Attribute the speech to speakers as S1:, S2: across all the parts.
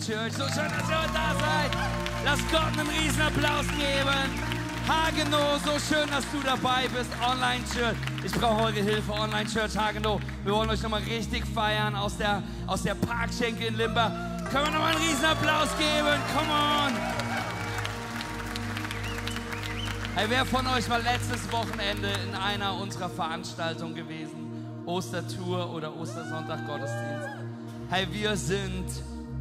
S1: Church. So schön, dass ihr heute da seid. Lasst Gott einen riesen Applaus geben. Hagenow, so schön, dass du dabei bist. Online Church. Ich brauche eure Hilfe. Online Church Hagenow. Wir wollen euch nochmal richtig feiern aus der, aus der Parkschenke in Limba. Können wir nochmal einen riesen Applaus geben? Come on. Hey, wer von euch war letztes Wochenende in einer unserer Veranstaltungen gewesen? Ostertour oder Ostersonntag Gottesdienst? Hey, wir sind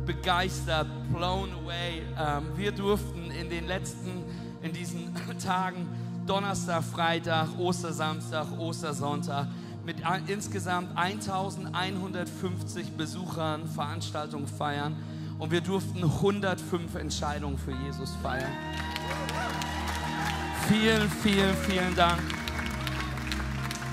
S1: begeistert, blown away. Ähm, wir durften in den letzten, in diesen Tagen, Donnerstag, Freitag, Ostersamstag, Ostersonntag, mit insgesamt 1150 Besuchern Veranstaltungen feiern. Und wir durften 105 Entscheidungen für Jesus feiern. Vielen, vielen, vielen Dank.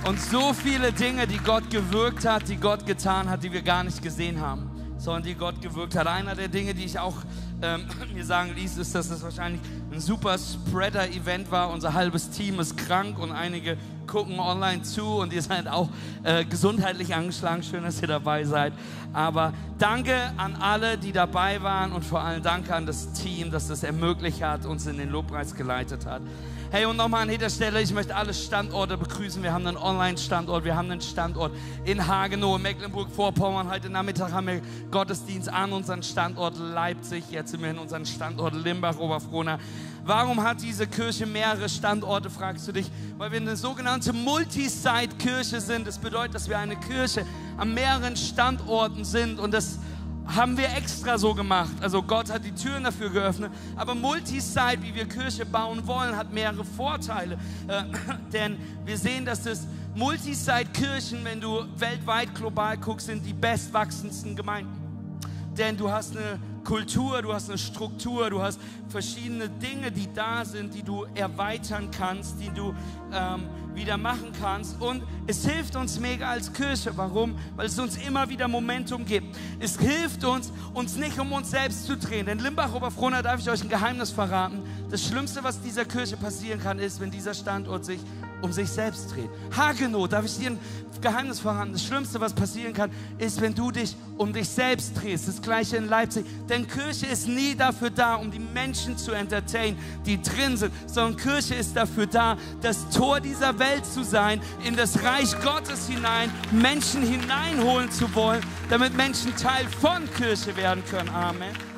S1: Und so viele Dinge, die Gott gewirkt hat, die Gott getan hat, die wir gar nicht gesehen haben, sondern die Gott gewirkt hat. Einer der Dinge, die ich auch ähm, mir sagen ließ, ist, dass es wahrscheinlich ein super Spreader-Event war. Unser halbes Team ist krank und einige gucken online zu und ihr seid auch äh, gesundheitlich angeschlagen. Schön, dass ihr dabei seid. Aber danke an alle, die dabei waren und vor allem danke an das Team, das das ermöglicht hat, uns in den Lobpreis geleitet hat. Hey, und nochmal an dieser Stelle, ich möchte alle Standorte begrüßen. Wir haben einen Online-Standort, wir haben einen Standort in Hagenow, Mecklenburg-Vorpommern. Heute Nachmittag haben wir Gottesdienst an unseren Standort Leipzig. Jetzt sind wir in unseren Standort Limbach, Oberfrohna. Warum hat diese Kirche mehrere Standorte, fragst du dich? Weil wir eine sogenannte Multi-Site-Kirche sind. Das bedeutet, dass wir eine Kirche an mehreren Standorten sind und das haben wir extra so gemacht. Also Gott hat die Türen dafür geöffnet. Aber Multisite, wie wir Kirche bauen wollen, hat mehrere Vorteile. Äh, denn wir sehen, dass das Multisite-Kirchen, wenn du weltweit global guckst, sind die bestwachsendsten Gemeinden. Denn du hast eine Kultur, du hast eine Struktur, du hast verschiedene Dinge, die da sind, die du erweitern kannst, die du ähm, wieder machen kannst. Und es hilft uns mega als Kirche. Warum? Weil es uns immer wieder Momentum gibt. Es hilft uns, uns nicht um uns selbst zu drehen. Denn Limbach Oberfrohna darf ich euch ein Geheimnis verraten. Das Schlimmste, was dieser Kirche passieren kann, ist, wenn dieser Standort sich um sich selbst dreht. Hagenow, darf ich dir ein Geheimnis verraten? Das Schlimmste, was passieren kann, ist, wenn du dich um dich selbst drehst. Das gleiche in Leipzig. Denn Kirche ist nie dafür da, um die Menschen zu entertainen, die drin sind, sondern Kirche ist dafür da, das Tor dieser Welt zu sein, in das Reich Gottes hinein, Menschen hineinholen zu wollen, damit Menschen Teil von Kirche werden können. Amen.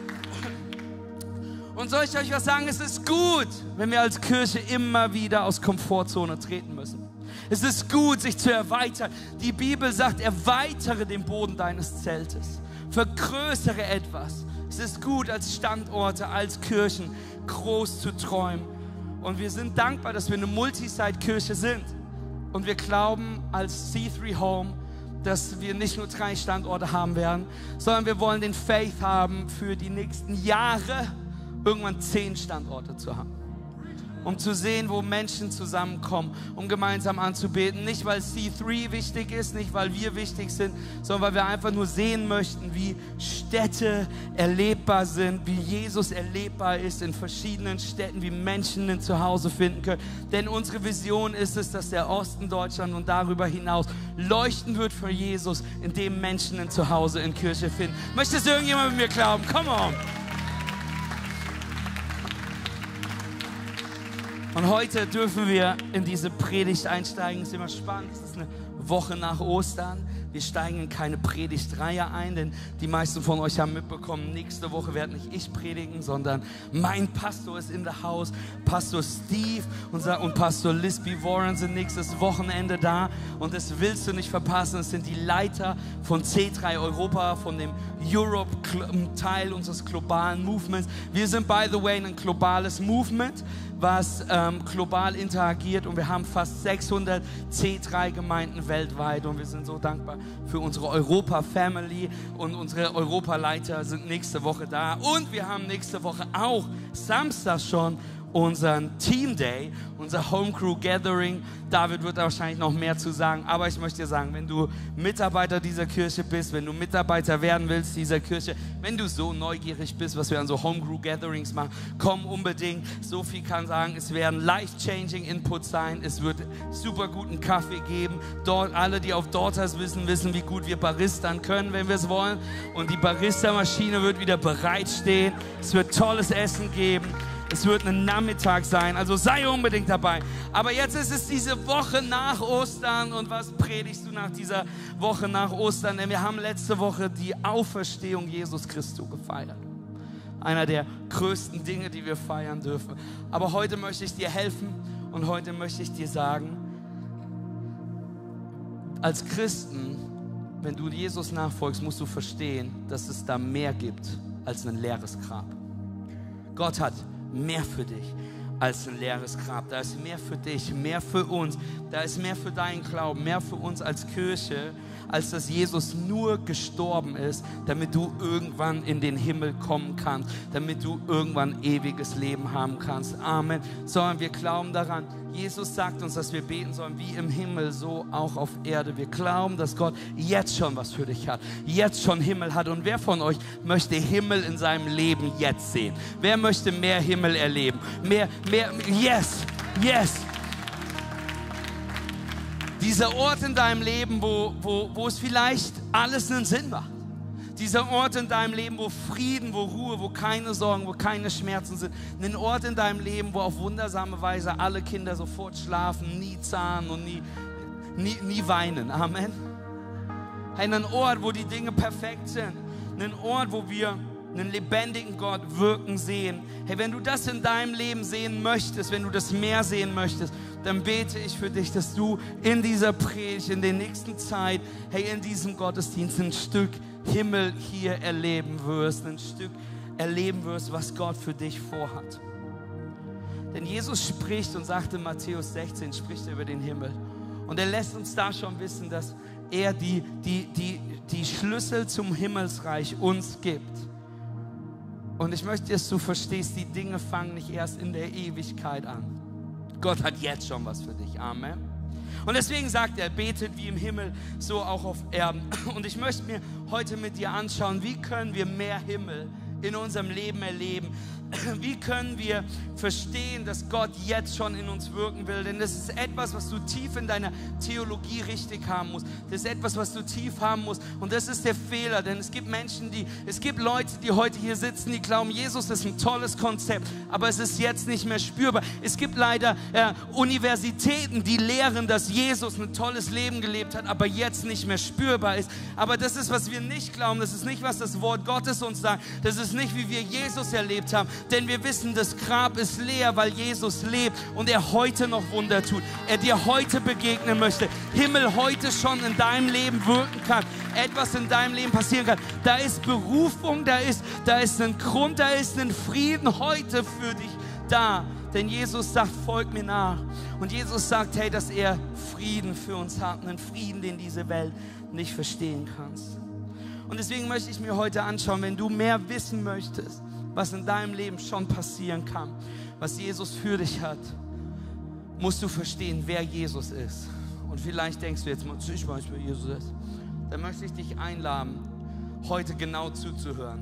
S1: Und soll ich euch was sagen? Es ist gut, wenn wir als Kirche immer wieder aus Komfortzone treten müssen. Es ist gut, sich zu erweitern. Die Bibel sagt, erweitere den Boden deines Zeltes. Vergrößere etwas. Es ist gut, als Standorte, als Kirchen groß zu träumen. Und wir sind dankbar, dass wir eine Multisite-Kirche sind. Und wir glauben als C3 Home, dass wir nicht nur drei Standorte haben werden, sondern wir wollen den Faith haben für die nächsten Jahre irgendwann zehn Standorte zu haben. Um zu sehen, wo Menschen zusammenkommen, um gemeinsam anzubeten. Nicht, weil C3 wichtig ist, nicht, weil wir wichtig sind, sondern weil wir einfach nur sehen möchten, wie Städte erlebbar sind, wie Jesus erlebbar ist in verschiedenen Städten, wie Menschen ein Zuhause finden können. Denn unsere Vision ist es, dass der Osten Deutschland und darüber hinaus leuchten wird für Jesus, indem Menschen ein Zuhause in Kirche finden. Möchtest irgendjemand mit mir glauben? Come on! Und heute dürfen wir in diese Predigt einsteigen. Es ist immer spannend. Es ist eine Woche nach Ostern. Wir steigen in keine Predigtreihe ein, denn die meisten von euch haben mitbekommen, nächste Woche werde nicht ich predigen, sondern mein Pastor ist in der Haus. Pastor Steve und, und Pastor Lisby Warren sind nächstes Wochenende da und das willst du nicht verpassen. Es sind die Leiter von C3 Europa, von dem Europe-Teil unseres globalen Movements. Wir sind, by the way, ein globales Movement was ähm, global interagiert und wir haben fast 600 C3-Gemeinden weltweit und wir sind so dankbar für unsere Europa-Family und unsere Europaleiter sind nächste Woche da und wir haben nächste Woche auch Samstag schon unseren Team Day, unser Home Crew Gathering. David wird wahrscheinlich noch mehr zu sagen, aber ich möchte dir sagen, wenn du Mitarbeiter dieser Kirche bist, wenn du Mitarbeiter werden willst dieser Kirche, wenn du so neugierig bist, was wir an so Home Crew Gatherings machen, komm unbedingt. So viel kann sagen, es werden life-changing Inputs sein, es wird super guten Kaffee geben. Dort alle, die auf Daughters wissen, wissen, wie gut wir Baristern können, wenn wir es wollen. Und die Barista-Maschine wird wieder bereitstehen. Es wird tolles Essen geben. Es wird ein Nachmittag sein, also sei unbedingt dabei. Aber jetzt ist es diese Woche nach Ostern und was predigst du nach dieser Woche nach Ostern? Denn wir haben letzte Woche die Auferstehung Jesus Christus gefeiert. Einer der größten Dinge, die wir feiern dürfen. Aber heute möchte ich dir helfen und heute möchte ich dir sagen, als Christen, wenn du Jesus nachfolgst, musst du verstehen, dass es da mehr gibt als ein leeres Grab. Gott hat mehr für dich als ein leeres Grab. Da ist mehr für dich, mehr für uns. Da ist mehr für deinen Glauben, mehr für uns als Kirche, als dass Jesus nur gestorben ist, damit du irgendwann in den Himmel kommen kannst, damit du irgendwann ewiges Leben haben kannst. Amen. Sondern wir glauben daran, Jesus sagt uns, dass wir beten sollen, wie im Himmel, so auch auf Erde. Wir glauben, dass Gott jetzt schon was für dich hat, jetzt schon Himmel hat. Und wer von euch möchte Himmel in seinem Leben jetzt sehen? Wer möchte mehr Himmel erleben? Mehr, mehr, yes, yes. Dieser Ort in deinem Leben, wo, wo, wo es vielleicht alles einen Sinn macht. Dieser Ort in deinem Leben, wo Frieden, wo Ruhe, wo keine Sorgen, wo keine Schmerzen sind. Ein Ort in deinem Leben, wo auf wundersame Weise alle Kinder sofort schlafen, nie zahnen und nie, nie, nie weinen. Amen. Ein Ort, wo die Dinge perfekt sind. Ein Ort, wo wir einen lebendigen Gott wirken sehen. Hey, wenn du das in deinem Leben sehen möchtest, wenn du das mehr sehen möchtest, dann bete ich für dich, dass du in dieser Predigt, in der nächsten Zeit, hey, in diesem Gottesdienst ein Stück Himmel hier erleben wirst, ein Stück erleben wirst, was Gott für dich vorhat. Denn Jesus spricht und sagt in Matthäus 16, spricht er über den Himmel. Und er lässt uns da schon wissen, dass er die, die, die, die Schlüssel zum Himmelsreich uns gibt. Und ich möchte, dass du verstehst, die Dinge fangen nicht erst in der Ewigkeit an. Gott hat jetzt schon was für dich. Amen. Und deswegen sagt er, betet wie im Himmel, so auch auf Erden. Und ich möchte mir heute mit dir anschauen, wie können wir mehr Himmel in unserem Leben erleben. Wie können wir verstehen, dass Gott jetzt schon in uns wirken will? Denn das ist etwas, was du tief in deiner Theologie richtig haben musst. Das ist etwas, was du tief haben musst. Und das ist der Fehler, denn es gibt Menschen, die, es gibt Leute, die heute hier sitzen, die glauben, Jesus ist ein tolles Konzept, aber es ist jetzt nicht mehr spürbar. Es gibt leider äh, Universitäten, die lehren, dass Jesus ein tolles Leben gelebt hat, aber jetzt nicht mehr spürbar ist. Aber das ist, was wir nicht glauben. Das ist nicht, was das Wort Gottes uns sagt. Das ist nicht, wie wir Jesus erlebt haben. Denn wir wissen, das Grab ist leer, weil Jesus lebt und er heute noch Wunder tut. Er dir heute begegnen möchte. Himmel heute schon in deinem Leben wirken kann. Etwas in deinem Leben passieren kann. Da ist Berufung, da ist, da ist ein Grund, da ist ein Frieden heute für dich da. Denn Jesus sagt, folg mir nach. Und Jesus sagt, hey, dass er Frieden für uns hat. Einen Frieden, den diese Welt nicht verstehen kannst. Und deswegen möchte ich mir heute anschauen, wenn du mehr wissen möchtest, was in deinem Leben schon passieren kann, was Jesus für dich hat, musst du verstehen, wer Jesus ist. Und vielleicht denkst du jetzt mal, ich weiß, wer Jesus ist. Dann möchte ich dich einladen, heute genau zuzuhören.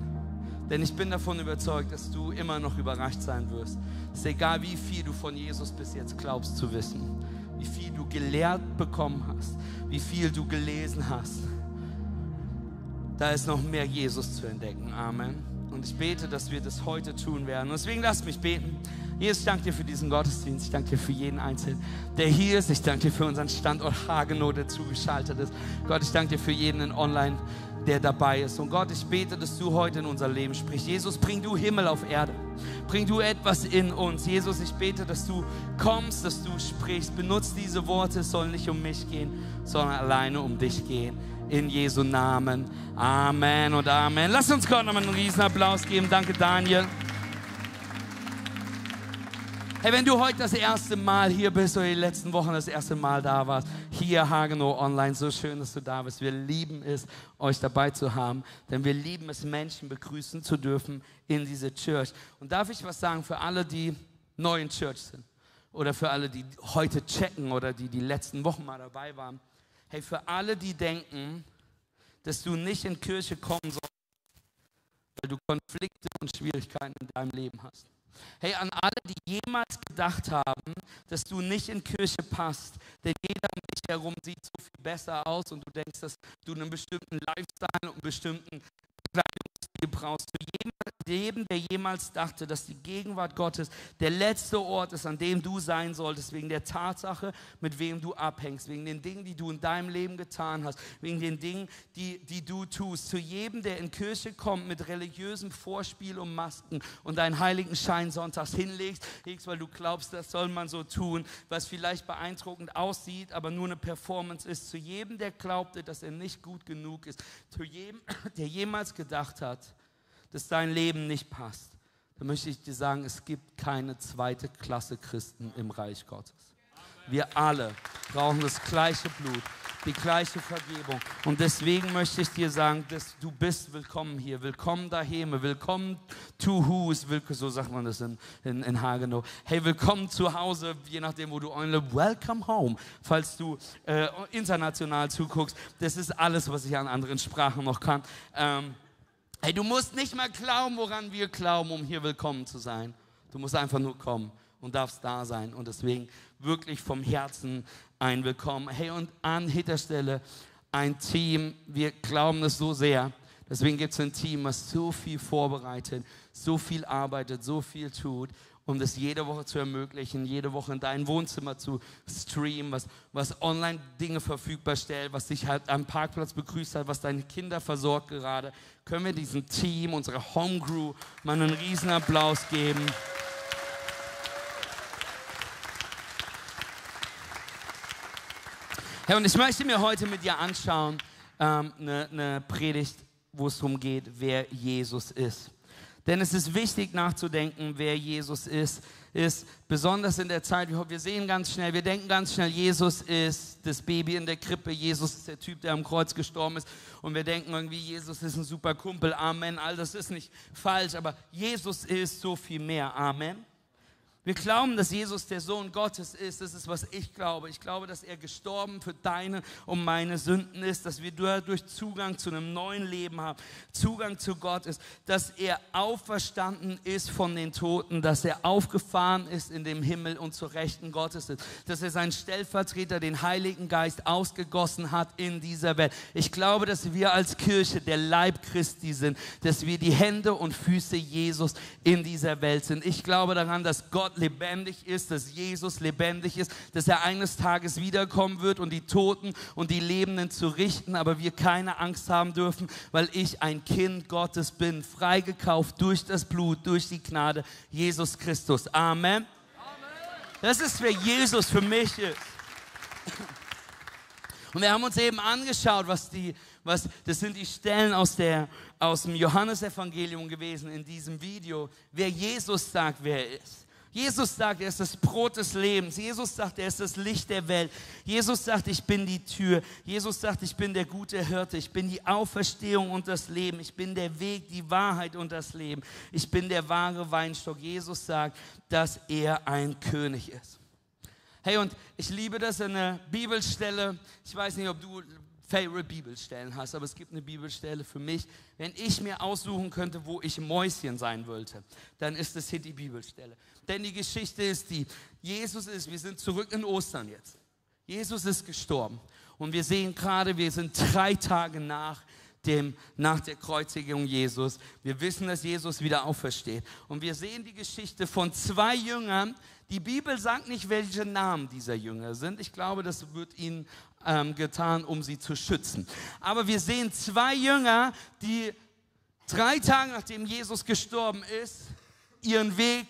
S1: Denn ich bin davon überzeugt, dass du immer noch überrascht sein wirst. Es ist egal, wie viel du von Jesus bis jetzt glaubst zu wissen, wie viel du gelehrt bekommen hast, wie viel du gelesen hast. Da ist noch mehr Jesus zu entdecken. Amen. Und ich bete, dass wir das heute tun werden. Und deswegen lass mich beten. Jesus, ich danke dir für diesen Gottesdienst. Ich danke dir für jeden Einzelnen, der hier ist. Ich danke dir für unseren Standort Hagenow, der zugeschaltet ist. Gott, ich danke dir für jeden in Online, der dabei ist. Und Gott, ich bete, dass du heute in unser Leben sprichst. Jesus, bring du Himmel auf Erde. Bring du etwas in uns. Jesus, ich bete, dass du kommst, dass du sprichst. Benutzt diese Worte. Es soll nicht um mich gehen, sondern alleine um dich gehen in Jesu Namen. Amen und Amen. Lass uns Gott nochmal einen riesen Applaus geben. Danke, Daniel. Hey, wenn du heute das erste Mal hier bist oder die letzten Wochen das erste Mal da warst, hier Hagenow Online, so schön, dass du da bist. Wir lieben es, euch dabei zu haben, denn wir lieben es, Menschen begrüßen zu dürfen in diese Church. Und darf ich was sagen für alle, die neu in Church sind oder für alle, die heute checken oder die die letzten Wochen mal dabei waren. Hey, für alle, die denken, dass du nicht in Kirche kommen sollst, weil du Konflikte und Schwierigkeiten in deinem Leben hast. Hey, an alle, die jemals gedacht haben, dass du nicht in Kirche passt, denn jeder um dich herum sieht so viel besser aus und du denkst, dass du einen bestimmten Lifestyle und einen bestimmten Kleidungsstil brauchst. Zu jedem, der jemals dachte, dass die Gegenwart Gottes der letzte Ort ist, an dem du sein solltest, wegen der Tatsache, mit wem du abhängst, wegen den Dingen, die du in deinem Leben getan hast, wegen den Dingen, die, die du tust. Zu jedem, der in Kirche kommt mit religiösem Vorspiel und Masken und deinen heiligen Schein sonntags hinlegst, weil du glaubst, das soll man so tun, was vielleicht beeindruckend aussieht, aber nur eine Performance ist. Zu jedem, der glaubte, dass er nicht gut genug ist. Zu jedem, der jemals gedacht hat, dass dein Leben nicht passt, dann möchte ich dir sagen, es gibt keine zweite Klasse Christen im Reich Gottes. Wir alle brauchen das gleiche Blut, die gleiche Vergebung. Und deswegen möchte ich dir sagen, dass du bist willkommen hier, willkommen daheim, willkommen to who's, so sagt man das in, in, in Hagenow. Hey, willkommen zu Hause, je nachdem, wo du only welcome home, falls du äh, international zuguckst. Das ist alles, was ich an anderen Sprachen noch kann. Ähm, Hey, du musst nicht mal glauben, woran wir glauben, um hier willkommen zu sein. Du musst einfach nur kommen und darfst da sein. Und deswegen wirklich vom Herzen ein Willkommen. Hey, und an Hitterstelle ein Team, wir glauben es so sehr. Deswegen gibt es ein Team, was so viel vorbereitet, so viel arbeitet, so viel tut um das jede Woche zu ermöglichen, jede Woche in dein Wohnzimmer zu streamen, was, was online Dinge verfügbar stellt, was dich halt am Parkplatz begrüßt hat, was deine Kinder versorgt gerade. Können wir diesem Team, unserer Homegrew, mal einen riesen Applaus geben. Ja, und ich möchte mir heute mit dir anschauen, ähm, eine, eine Predigt, wo es darum geht, wer Jesus ist. Denn es ist wichtig nachzudenken, wer Jesus ist. Ist besonders in der Zeit, wir sehen ganz schnell, wir denken ganz schnell, Jesus ist das Baby in der Krippe, Jesus ist der Typ, der am Kreuz gestorben ist. Und wir denken irgendwie, Jesus ist ein super Kumpel, Amen. All das ist nicht falsch, aber Jesus ist so viel mehr, Amen. Wir glauben, dass Jesus der Sohn Gottes ist. Das ist, was ich glaube. Ich glaube, dass er gestorben für deine und meine Sünden ist, dass wir dadurch Zugang zu einem neuen Leben haben, Zugang zu Gott ist, dass er auferstanden ist von den Toten, dass er aufgefahren ist in dem Himmel und zur Rechten Gottes ist, dass er seinen Stellvertreter, den Heiligen Geist, ausgegossen hat in dieser Welt. Ich glaube, dass wir als Kirche der Leib Christi sind, dass wir die Hände und Füße Jesus in dieser Welt sind. Ich glaube daran, dass Gott lebendig ist, dass Jesus lebendig ist, dass er eines Tages wiederkommen wird und die Toten und die Lebenden zu richten, aber wir keine Angst haben dürfen, weil ich ein Kind Gottes bin, freigekauft durch das Blut, durch die Gnade Jesus Christus. Amen. Das ist, wer Jesus für mich ist. Und wir haben uns eben angeschaut, was die, was, das sind die Stellen aus, der, aus dem Johannesevangelium gewesen in diesem Video, wer Jesus sagt, wer er ist. Jesus sagt, er ist das Brot des Lebens. Jesus sagt, er ist das Licht der Welt. Jesus sagt, ich bin die Tür. Jesus sagt, ich bin der gute Hirte. Ich bin die Auferstehung und das Leben. Ich bin der Weg, die Wahrheit und das Leben. Ich bin der wahre Weinstock. Jesus sagt, dass er ein König ist. Hey, und ich liebe das in der Bibelstelle. Ich weiß nicht, ob du Favorite Bibelstellen hast, aber es gibt eine Bibelstelle für mich. Wenn ich mir aussuchen könnte, wo ich Mäuschen sein wollte, dann ist es hier die Bibelstelle. Denn die Geschichte ist die, Jesus ist, wir sind zurück in Ostern jetzt. Jesus ist gestorben. Und wir sehen gerade, wir sind drei Tage nach dem, nach der Kreuzigung Jesus. Wir wissen, dass Jesus wieder aufersteht. Und wir sehen die Geschichte von zwei Jüngern. Die Bibel sagt nicht, welche Namen dieser Jünger sind. Ich glaube, das wird ihnen ähm, getan, um sie zu schützen. Aber wir sehen zwei Jünger, die drei Tage nachdem Jesus gestorben ist, ihren Weg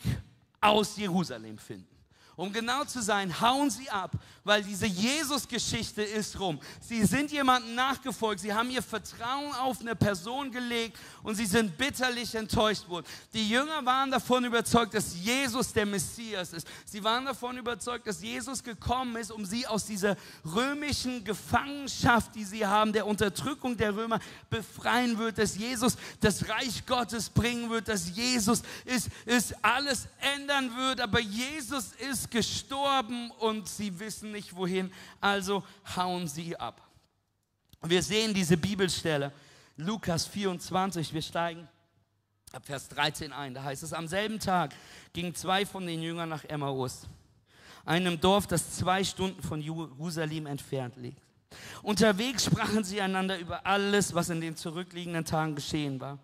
S1: aus Jerusalem finden. Um genau zu sein, hauen sie ab, weil diese Jesus-Geschichte ist rum. Sie sind jemandem nachgefolgt, sie haben ihr Vertrauen auf eine Person gelegt und sie sind bitterlich enttäuscht worden. Die Jünger waren davon überzeugt, dass Jesus der Messias ist. Sie waren davon überzeugt, dass Jesus gekommen ist, um sie aus dieser römischen Gefangenschaft, die sie haben, der Unterdrückung der Römer befreien wird, dass Jesus das Reich Gottes bringen wird, dass Jesus ist, ist alles ändern wird. Aber Jesus ist gestorben und sie wissen nicht wohin, also hauen sie ab. Wir sehen diese Bibelstelle, Lukas 24, wir steigen ab Vers 13 ein. Da heißt es, am selben Tag gingen zwei von den Jüngern nach Emmaus, einem Dorf, das zwei Stunden von Jerusalem entfernt liegt. Unterwegs sprachen sie einander über alles, was in den zurückliegenden Tagen geschehen war.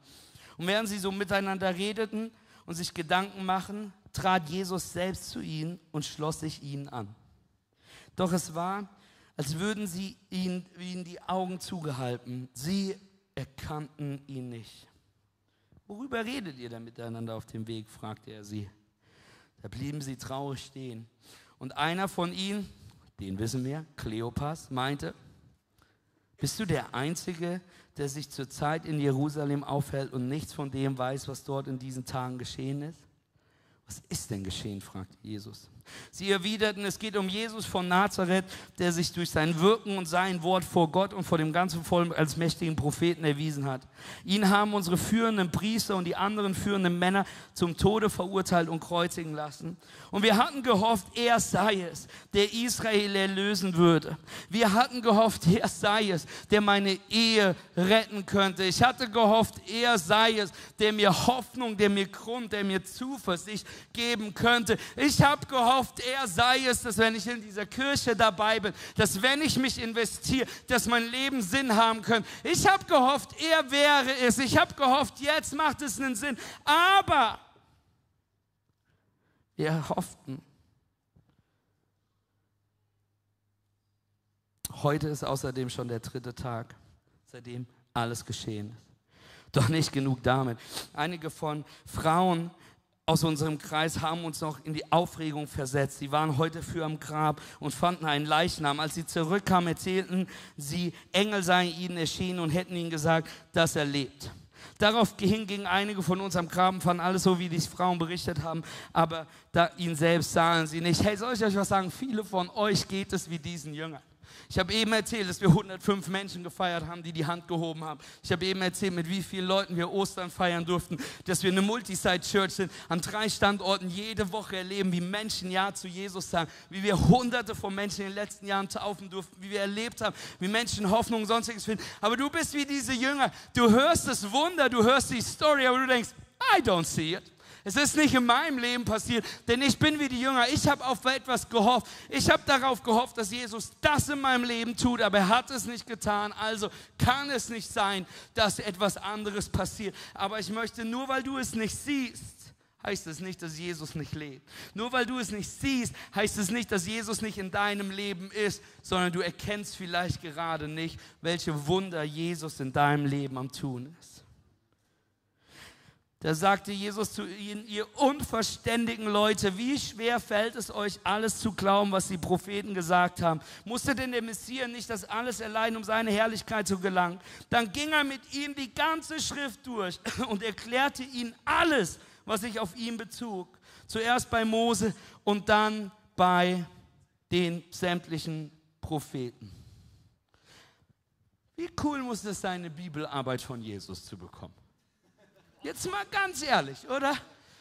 S1: Und während sie so miteinander redeten und sich Gedanken machen, trat Jesus selbst zu ihnen und schloss sich ihnen an. Doch es war, als würden sie ihnen, die Augen zugehalten. Sie erkannten ihn nicht. Worüber redet ihr denn miteinander auf dem Weg? fragte er sie. Da blieben sie traurig stehen. Und einer von ihnen, den wissen wir, Kleopas, meinte, bist du der Einzige, der sich zurzeit in Jerusalem aufhält und nichts von dem weiß, was dort in diesen Tagen geschehen ist? Was ist denn geschehen? fragte Jesus. Sie erwiderten, es geht um Jesus von Nazareth, der sich durch sein Wirken und sein Wort vor Gott und vor dem ganzen Volk als mächtigen Propheten erwiesen hat. Ihn haben unsere führenden Priester und die anderen führenden Männer zum Tode verurteilt und kreuzigen lassen. Und wir hatten gehofft, er sei es, der Israel erlösen würde. Wir hatten gehofft, er sei es, der meine Ehe retten könnte. Ich hatte gehofft, er sei es, der mir Hoffnung, der mir Grund, der mir Zuversicht geben könnte. Ich habe gehofft, er sei es, dass wenn ich in dieser Kirche dabei bin, dass wenn ich mich investiere, dass mein Leben Sinn haben könnte. Ich habe gehofft, er wäre es. Ich habe gehofft, jetzt macht es einen Sinn. Aber wir hofften. Heute ist außerdem schon der dritte Tag, seitdem alles geschehen ist. Doch nicht genug damit. Einige von Frauen aus unserem Kreis haben uns noch in die Aufregung versetzt. Sie waren heute für am Grab und fanden einen Leichnam. Als sie zurückkamen, erzählten sie, Engel seien ihnen erschienen und hätten ihnen gesagt, dass er lebt. Daraufhin gingen einige von uns am Graben, fanden alles so, wie die Frauen berichtet haben, aber da ihn selbst sahen sie nicht. Hey, soll ich euch was sagen? Viele von euch geht es wie diesen Jüngern. Ich habe eben erzählt, dass wir 105 Menschen gefeiert haben, die die Hand gehoben haben. Ich habe eben erzählt, mit wie vielen Leuten wir Ostern feiern durften, dass wir eine Multisite-Church sind, an drei Standorten jede Woche erleben, wie Menschen Ja zu Jesus sagen, wie wir hunderte von Menschen in den letzten Jahren taufen durften, wie wir erlebt haben, wie Menschen Hoffnung und sonstiges finden. Aber du bist wie diese Jünger. Du hörst das Wunder, du hörst die Story, aber du denkst, I don't see it. Es ist nicht in meinem Leben passiert, denn ich bin wie die Jünger. Ich habe auf etwas gehofft. Ich habe darauf gehofft, dass Jesus das in meinem Leben tut, aber er hat es nicht getan. Also kann es nicht sein, dass etwas anderes passiert. Aber ich möchte, nur weil du es nicht siehst, heißt es nicht, dass Jesus nicht lebt. Nur weil du es nicht siehst, heißt es nicht, dass Jesus nicht in deinem Leben ist, sondern du erkennst vielleicht gerade nicht, welche Wunder Jesus in deinem Leben am tun ist. Da sagte Jesus zu ihnen, ihr unverständigen Leute, wie schwer fällt es euch, alles zu glauben, was die Propheten gesagt haben? Musste denn der Messias nicht das alles erleiden, um seine Herrlichkeit zu gelangen? Dann ging er mit ihnen die ganze Schrift durch und erklärte ihnen alles, was sich auf ihn bezog. Zuerst bei Mose und dann bei den sämtlichen Propheten. Wie cool muss es sein, eine Bibelarbeit von Jesus zu bekommen? Jetzt mal ganz ehrlich, oder?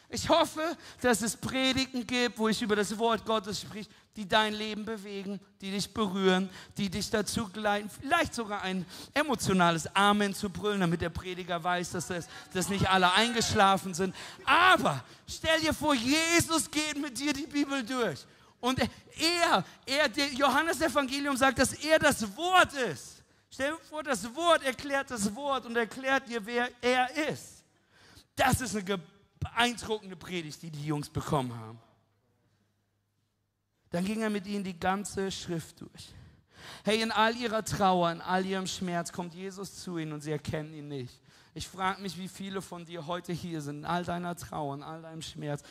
S1: Ich hoffe, dass es Predigten gibt, wo ich über das Wort Gottes spreche, die dein Leben bewegen, die dich berühren, die dich dazu geleiten, vielleicht sogar ein emotionales Amen zu brüllen, damit der Prediger weiß, dass, das, dass nicht alle eingeschlafen sind. Aber stell dir vor, Jesus geht mit dir die Bibel durch. Und er, er, der Johannes Evangelium sagt, dass er das Wort ist. Stell dir vor, das Wort erklärt das Wort und erklärt dir, wer er ist. Das ist eine beeindruckende Predigt, die die Jungs bekommen haben. Dann ging er mit ihnen die ganze Schrift durch. Hey, in all ihrer Trauer, in all ihrem Schmerz kommt Jesus zu ihnen und sie erkennen ihn nicht. Ich frage mich, wie viele von dir heute hier sind, in all deiner Trauer, in all deinem Schmerz,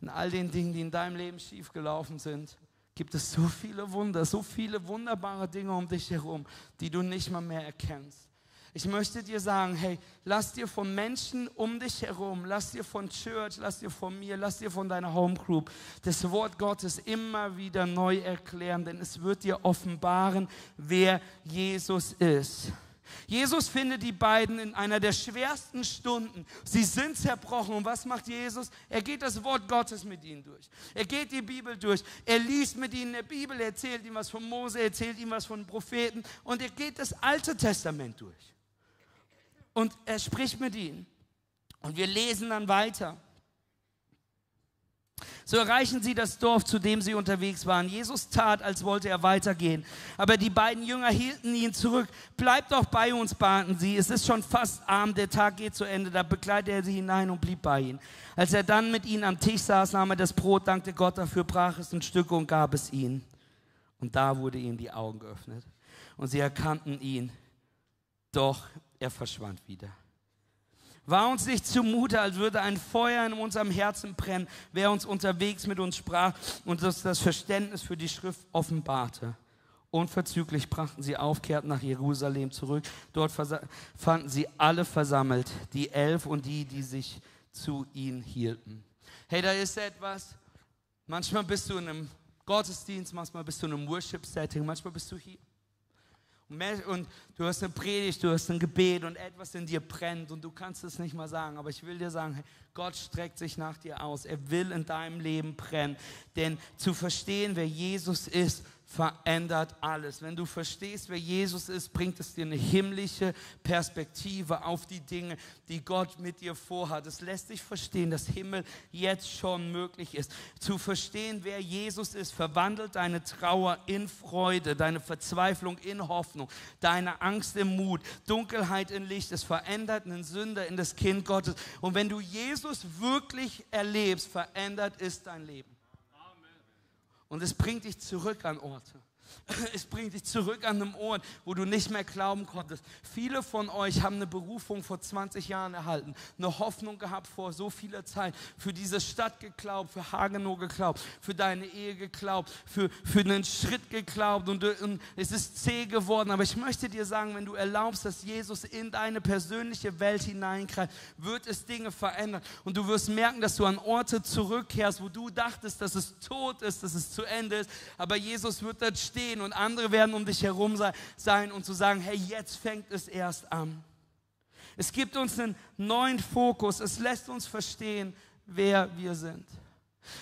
S1: in all den Dingen, die in deinem Leben schiefgelaufen sind. gibt es so viele Wunder, so viele wunderbare Dinge um dich herum, die du nicht mal mehr erkennst. Ich möchte dir sagen, hey, lass dir von Menschen um dich herum, lass dir von Church, lass dir von mir, lass dir von deiner Home Group das Wort Gottes immer wieder neu erklären, denn es wird dir offenbaren, wer Jesus ist. Jesus findet die beiden in einer der schwersten Stunden. Sie sind zerbrochen. Und was macht Jesus? Er geht das Wort Gottes mit ihnen durch. Er geht die Bibel durch. Er liest mit ihnen der Bibel, er erzählt ihm was von Mose, er erzählt ihm was von Propheten. Und er geht das Alte Testament durch und er spricht mit ihnen. Und wir lesen dann weiter. So erreichen sie das Dorf, zu dem sie unterwegs waren. Jesus tat, als wollte er weitergehen. Aber die beiden Jünger hielten ihn zurück. Bleibt doch bei uns, baten sie. Es ist schon fast Abend, der Tag geht zu Ende. Da begleitete er sie hinein und blieb bei ihnen. Als er dann mit ihnen am Tisch saß, nahm er das Brot, dankte Gott dafür, brach es in Stücke und gab es ihnen. Und da wurde ihnen die Augen geöffnet. Und sie erkannten ihn. Doch er verschwand wieder. War uns nicht zumute, als würde ein Feuer in unserem Herzen brennen, wer uns unterwegs mit uns sprach und das, das Verständnis für die Schrift offenbarte. Unverzüglich brachten sie auf, kehrten nach Jerusalem zurück. Dort fanden sie alle versammelt, die Elf und die, die sich zu ihnen hielten. Hey, da ist etwas. Manchmal bist du in einem Gottesdienst, manchmal bist du in einem Worship-Setting, manchmal bist du hier. Und du hast eine Predigt, du hast ein Gebet und etwas in dir brennt und du kannst es nicht mal sagen. Aber ich will dir sagen, Gott streckt sich nach dir aus. Er will in deinem Leben brennen. Denn zu verstehen, wer Jesus ist, verändert alles. Wenn du verstehst, wer Jesus ist, bringt es dir eine himmlische Perspektive auf die Dinge, die Gott mit dir vorhat. Es lässt dich verstehen, dass Himmel jetzt schon möglich ist. Zu verstehen, wer Jesus ist, verwandelt deine Trauer in Freude, deine Verzweiflung in Hoffnung, deine Angst in Mut, Dunkelheit in Licht. Es verändert einen Sünder in das Kind Gottes. Und wenn du Jesus wirklich erlebst, verändert es dein Leben. Und es bringt dich zurück an Orte. Es bringt dich zurück an einem Ort, wo du nicht mehr glauben konntest. Viele von euch haben eine Berufung vor 20 Jahren erhalten, eine Hoffnung gehabt vor so vieler Zeit, für diese Stadt geglaubt, für Hagenow geglaubt, für deine Ehe geglaubt, für, für einen Schritt geglaubt und, und es ist zäh geworden. Aber ich möchte dir sagen, wenn du erlaubst, dass Jesus in deine persönliche Welt hineingreift, wird es Dinge verändern. Und du wirst merken, dass du an Orte zurückkehrst, wo du dachtest, dass es tot ist, dass es zu Ende ist. Aber Jesus wird dort stehen und andere werden um dich herum sein und zu sagen, hey, jetzt fängt es erst an. Es gibt uns einen neuen Fokus. Es lässt uns verstehen, wer wir sind.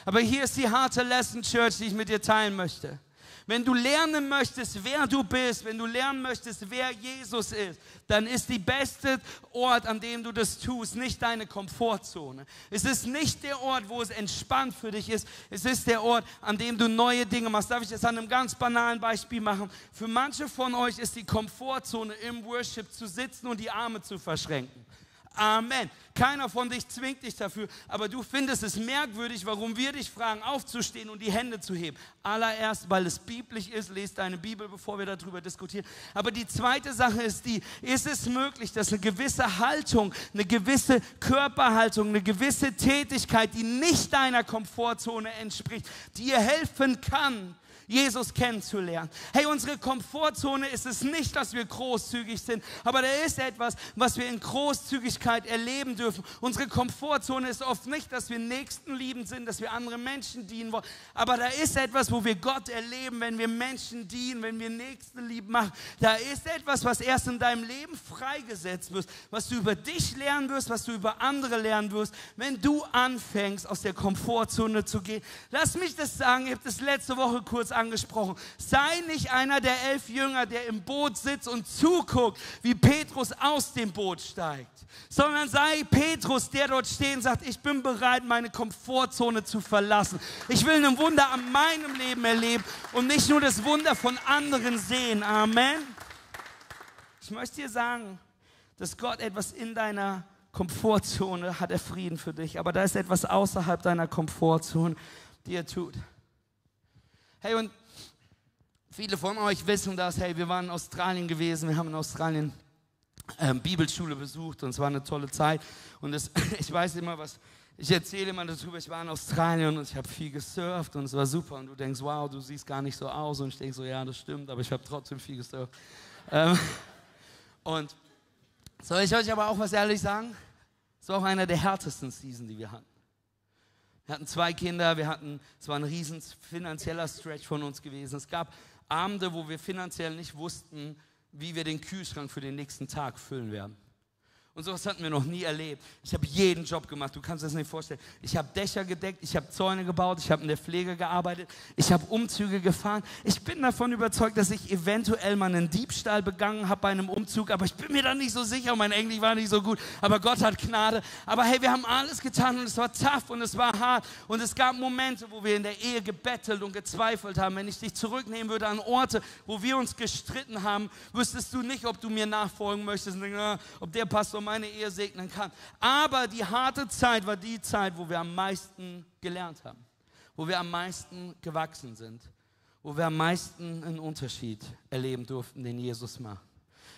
S1: Aber hier ist die harte Lesson Church, die ich mit dir teilen möchte. Wenn du lernen möchtest, wer du bist, wenn du lernen möchtest, wer Jesus ist, dann ist die beste Ort, an dem du das tust, nicht deine Komfortzone. Es ist nicht der Ort, wo es entspannt für dich ist. Es ist der Ort, an dem du neue Dinge machst. Darf ich das an einem ganz banalen Beispiel machen? Für manche von euch ist die Komfortzone im Worship zu sitzen und die Arme zu verschränken. Amen. Keiner von dich zwingt dich dafür, aber du findest es merkwürdig, warum wir dich fragen, aufzustehen und die Hände zu heben. Allererst, weil es biblisch ist, lest deine Bibel, bevor wir darüber diskutieren. Aber die zweite Sache ist die, ist es möglich, dass eine gewisse Haltung, eine gewisse Körperhaltung, eine gewisse Tätigkeit, die nicht deiner Komfortzone entspricht, dir helfen kann, Jesus kennenzulernen. Hey, unsere Komfortzone ist es nicht, dass wir großzügig sind, aber da ist etwas, was wir in Großzügigkeit erleben dürfen. Unsere Komfortzone ist oft nicht, dass wir Nächstenliebend sind, dass wir andere Menschen dienen wollen, aber da ist etwas, wo wir Gott erleben, wenn wir Menschen dienen, wenn wir Nächstenlieb machen. Da ist etwas, was erst in deinem Leben freigesetzt wird, was du über dich lernen wirst, was du über andere lernen wirst, wenn du anfängst, aus der Komfortzone zu gehen. Lass mich das sagen, ich habe das letzte Woche kurz angesprochen angesprochen. Sei nicht einer der elf Jünger, der im Boot sitzt und zuguckt, wie Petrus aus dem Boot steigt, sondern sei Petrus, der dort steht und sagt, ich bin bereit, meine Komfortzone zu verlassen. Ich will ein Wunder an meinem Leben erleben und nicht nur das Wunder von anderen sehen. Amen. Ich möchte dir sagen, dass Gott etwas in deiner Komfortzone hat er Frieden für dich, aber da ist etwas außerhalb deiner Komfortzone, die er tut. Hey, und viele von euch wissen das. Hey, wir waren in Australien gewesen. Wir haben in Australien ähm, Bibelschule besucht und es war eine tolle Zeit. Und das, ich weiß immer, was ich erzähle immer darüber, ich war in Australien und ich habe viel gesurft und es war super. Und du denkst, wow, du siehst gar nicht so aus. Und ich denke so, ja, das stimmt, aber ich habe trotzdem viel gesurft. Ähm, und soll ich euch aber auch was ehrlich sagen? Es war auch einer der härtesten Season, die wir hatten. Wir hatten zwei Kinder, wir hatten, es war ein riesen finanzieller Stretch von uns gewesen. Es gab Abende, wo wir finanziell nicht wussten, wie wir den Kühlschrank für den nächsten Tag füllen werden. Und sowas hatten wir noch nie erlebt. Ich habe jeden Job gemacht, du kannst das nicht vorstellen. Ich habe Dächer gedeckt, ich habe Zäune gebaut, ich habe in der Pflege gearbeitet, ich habe Umzüge gefahren. Ich bin davon überzeugt, dass ich eventuell mal einen Diebstahl begangen habe bei einem Umzug, aber ich bin mir da nicht so sicher. Mein Englisch war nicht so gut, aber Gott hat Gnade. Aber hey, wir haben alles getan und es war tough und es war hart. Und es gab Momente, wo wir in der Ehe gebettelt und gezweifelt haben. Wenn ich dich zurücknehmen würde an Orte, wo wir uns gestritten haben, wüsstest du nicht, ob du mir nachfolgen möchtest ah, ob der Pastor meine Ehe segnen kann. Aber die harte Zeit war die Zeit, wo wir am meisten gelernt haben, wo wir am meisten gewachsen sind, wo wir am meisten einen Unterschied erleben durften, den Jesus macht.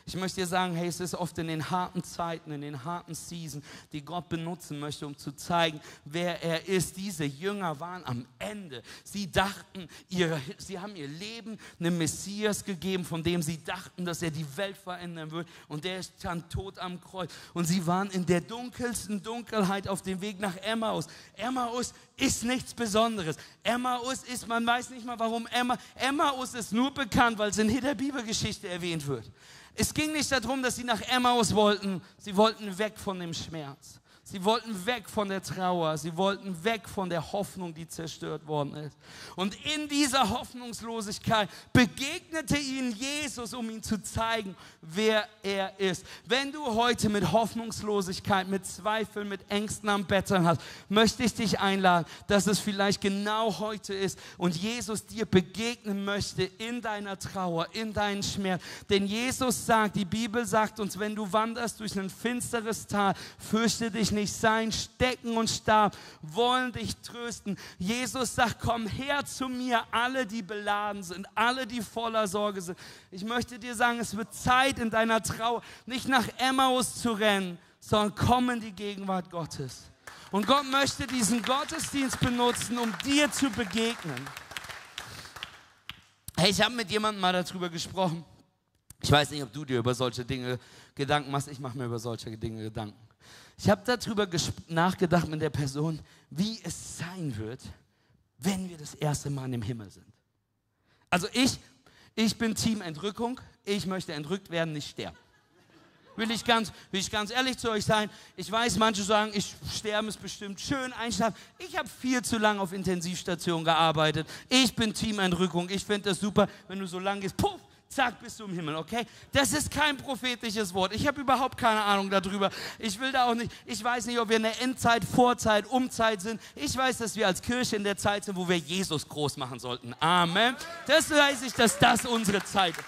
S1: Ich möchte dir sagen, hey, es ist oft in den harten Zeiten, in den harten Seasons, die Gott benutzen möchte, um zu zeigen, wer er ist. Diese Jünger waren am Ende. Sie dachten, ihre, sie haben ihr Leben einem Messias gegeben, von dem sie dachten, dass er die Welt verändern wird. Und der ist dann tot am Kreuz. Und sie waren in der dunkelsten Dunkelheit auf dem Weg nach Emmaus. Emmaus ist nichts Besonderes. Emmaus ist, man weiß nicht mal warum Emma, Emmaus ist nur bekannt, weil es in der Bibelgeschichte erwähnt wird. Es ging nicht darum, dass sie nach Emmaus wollten. Sie wollten weg von dem Schmerz. Sie wollten weg von der Trauer, sie wollten weg von der Hoffnung, die zerstört worden ist. Und in dieser Hoffnungslosigkeit begegnete ihnen Jesus, um ihnen zu zeigen, wer er ist. Wenn du heute mit Hoffnungslosigkeit, mit Zweifeln, mit Ängsten am Betteln hast, möchte ich dich einladen, dass es vielleicht genau heute ist und Jesus dir begegnen möchte in deiner Trauer, in deinen Schmerz. Denn Jesus sagt, die Bibel sagt uns, wenn du wanderst durch ein finsteres Tal, fürchte dich nicht sein Stecken und Stab wollen dich trösten. Jesus sagt, komm her zu mir, alle, die beladen sind, alle, die voller Sorge sind. Ich möchte dir sagen, es wird Zeit in deiner Trauer, nicht nach Emmaus zu rennen, sondern komm in die Gegenwart Gottes. Und Gott möchte diesen Gottesdienst benutzen, um dir zu begegnen. Hey, ich habe mit jemandem mal darüber gesprochen. Ich weiß nicht, ob du dir über solche Dinge Gedanken machst. Ich mache mir über solche Dinge Gedanken. Ich habe darüber nachgedacht mit der Person, wie es sein wird, wenn wir das erste Mal im Himmel sind. Also ich, ich bin Team Entrückung. Ich möchte entrückt werden, nicht sterben. Will ich, ganz, will ich ganz ehrlich zu euch sein. Ich weiß, manche sagen, ich sterben ist bestimmt schön, einschlafen. Ich habe viel zu lange auf Intensivstation gearbeitet. Ich bin Team Entrückung. Ich finde das super, wenn du so lang gehst, puff, zack, bist du im Himmel, okay? Das ist kein prophetisches Wort. Ich habe überhaupt keine Ahnung darüber. Ich will da auch nicht, ich weiß nicht, ob wir in der Endzeit, Vorzeit, Umzeit sind. Ich weiß, dass wir als Kirche in der Zeit sind, wo wir Jesus groß machen sollten. Amen. Das weiß ich, dass das unsere Zeit ist.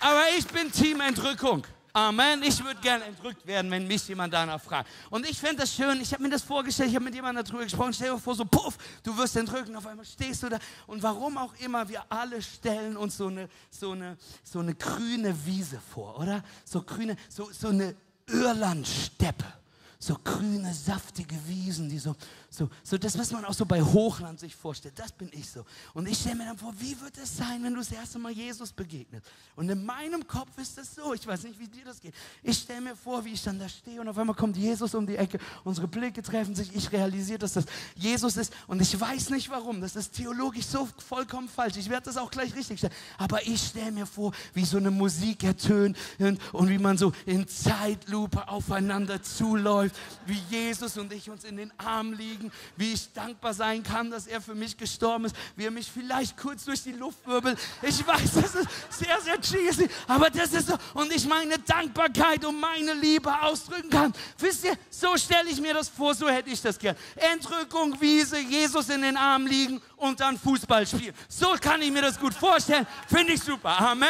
S1: Aber ich bin Team Entrückung. Amen. Ich würde gerne entrückt werden, wenn mich jemand danach fragt. Und ich fände das schön. Ich habe mir das vorgestellt. Ich habe mit jemandem darüber gesprochen. Stell dir vor, so puff, du wirst entrückt. Und auf einmal stehst du da. Und warum auch immer, wir alle stellen uns so eine, so eine, so eine grüne Wiese vor, oder? So grüne, so, so eine Irlandsteppe. So grüne, saftige Wiesen, die so so, so das, was man auch so bei Hochland sich vorstellt, das bin ich so. Und ich stelle mir dann vor, wie wird es sein, wenn du das erste Mal Jesus begegnest? Und in meinem Kopf ist das so, ich weiß nicht, wie dir das geht. Ich stelle mir vor, wie ich dann da stehe und auf einmal kommt Jesus um die Ecke, unsere Blicke treffen sich, ich realisiere, dass das Jesus ist und ich weiß nicht warum, das ist theologisch so vollkommen falsch. Ich werde das auch gleich richtig stellen. Aber ich stelle mir vor, wie so eine Musik ertönt und, und wie man so in Zeitlupe aufeinander zuläuft, wie Jesus und ich uns in den Arm liegen wie ich dankbar sein kann, dass er für mich gestorben ist, wie er mich vielleicht kurz durch die Luft wirbelt. Ich weiß, das ist sehr, sehr cheesy, aber das ist so. Und ich meine Dankbarkeit und meine Liebe ausdrücken kann. Wisst ihr, so stelle ich mir das vor, so hätte ich das gern. Entrückung, Wiese, Jesus in den Armen liegen und dann Fußball spielen. So kann ich mir das gut vorstellen. Finde ich super. Amen.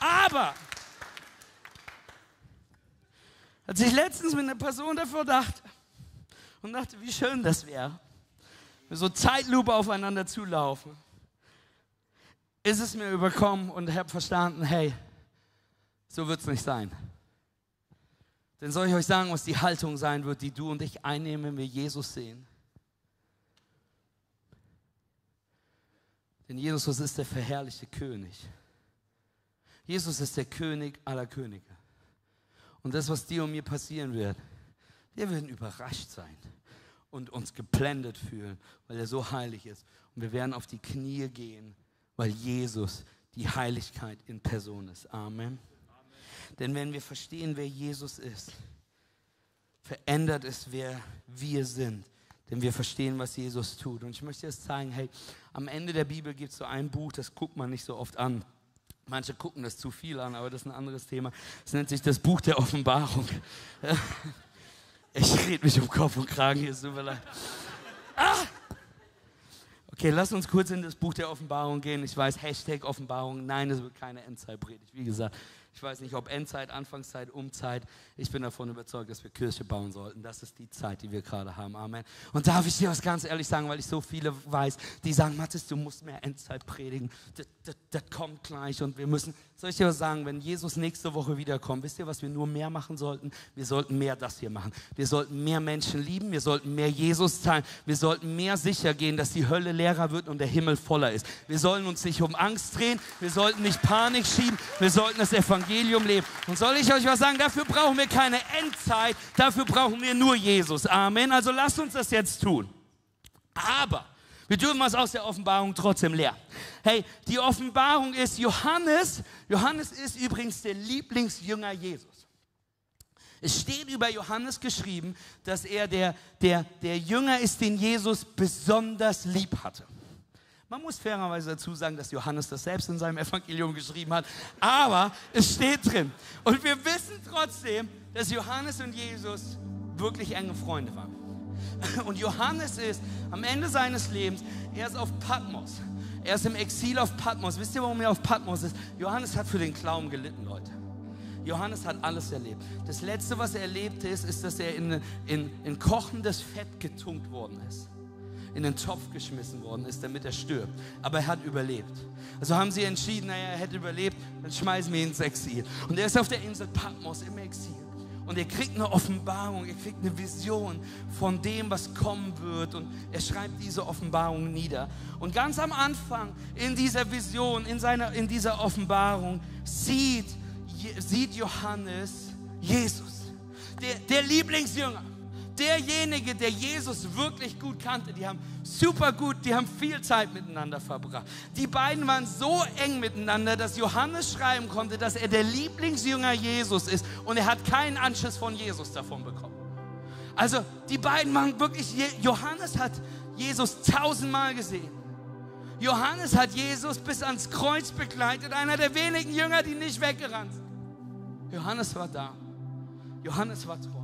S1: Aber als ich letztens mit einer Person davor dachte und dachte, wie schön das wäre, so Zeitlupe aufeinander zulaufen, ist es mir überkommen und habe verstanden, hey, so wird es nicht sein. Denn soll ich euch sagen, was die Haltung sein wird, die du und ich einnehmen, wenn wir Jesus sehen? Denn Jesus ist der verherrlichte König. Jesus ist der König aller Könige. Und das, was dir und mir passieren wird, wir werden überrascht sein und uns geblendet fühlen, weil er so heilig ist. Und wir werden auf die Knie gehen, weil Jesus die Heiligkeit in Person ist. Amen. Amen. Denn wenn wir verstehen, wer Jesus ist, verändert es, wer wir sind. Denn wir verstehen, was Jesus tut. Und ich möchte jetzt zeigen, hey, am Ende der Bibel gibt es so ein Buch, das guckt man nicht so oft an. Manche gucken das zu viel an, aber das ist ein anderes Thema. Es nennt sich das Buch der Offenbarung. Ich rede mich um Kopf und Kragen hier, es tut mir leid. Ah! Okay, lass uns kurz in das Buch der Offenbarung gehen. Ich weiß, Hashtag Offenbarung. Nein, es wird keine Endzeitpredigt. Wie gesagt, ich weiß nicht, ob Endzeit, Anfangszeit, Umzeit. Ich bin davon überzeugt, dass wir Kirche bauen sollten. Das ist die Zeit, die wir gerade haben. Amen. Und darf ich dir was ganz ehrlich sagen, weil ich so viele weiß, die sagen, Mathis, du musst mehr Endzeit predigen. Das, das, das kommt gleich und wir müssen. Soll ich dir was sagen, wenn Jesus nächste Woche wiederkommt, wisst ihr, was wir nur mehr machen sollten? Wir sollten mehr das hier machen. Wir sollten mehr Menschen lieben, wir sollten mehr Jesus teilen, wir sollten mehr sicher gehen, dass die Hölle leerer wird und der Himmel voller ist. Wir sollen uns nicht um Angst drehen, wir sollten nicht Panik schieben, wir sollten das Evangelium Evangelium leben. Und soll ich euch was sagen? Dafür brauchen wir keine Endzeit, dafür brauchen wir nur Jesus. Amen. Also lasst uns das jetzt tun. Aber wir dürfen was aus der Offenbarung trotzdem lernen. Hey, die Offenbarung ist Johannes. Johannes ist übrigens der Lieblingsjünger Jesus. Es steht über Johannes geschrieben, dass er der, der, der Jünger ist, den Jesus besonders lieb hatte. Man muss fairerweise dazu sagen, dass Johannes das selbst in seinem Evangelium geschrieben hat, aber es steht drin. Und wir wissen trotzdem, dass Johannes und Jesus wirklich enge Freunde waren. Und Johannes ist am Ende seines Lebens, er ist auf Patmos. Er ist im Exil auf Patmos. Wisst ihr, warum er auf Patmos ist? Johannes hat für den Glauben gelitten, Leute. Johannes hat alles erlebt. Das Letzte, was er erlebte, ist, ist dass er in, in, in kochendes Fett getunkt worden ist in den Topf geschmissen worden ist, damit er stirbt. Aber er hat überlebt. Also haben sie entschieden, naja, er hätte überlebt, dann schmeißen wir ihn ins Exil. Und er ist auf der Insel Patmos im Exil. Und er kriegt eine Offenbarung, er kriegt eine Vision von dem, was kommen wird. Und er schreibt diese Offenbarung nieder. Und ganz am Anfang in dieser Vision, in, seiner, in dieser Offenbarung, sieht, sieht Johannes Jesus, der, der Lieblingsjünger derjenige, der Jesus wirklich gut kannte. Die haben super gut, die haben viel Zeit miteinander verbracht. Die beiden waren so eng miteinander, dass Johannes schreiben konnte, dass er der Lieblingsjünger Jesus ist und er hat keinen Anschluss von Jesus davon bekommen. Also die beiden waren wirklich, Johannes hat Jesus tausendmal gesehen. Johannes hat Jesus bis ans Kreuz begleitet, einer der wenigen Jünger, die nicht weggerannt sind. Johannes war da. Johannes war treu.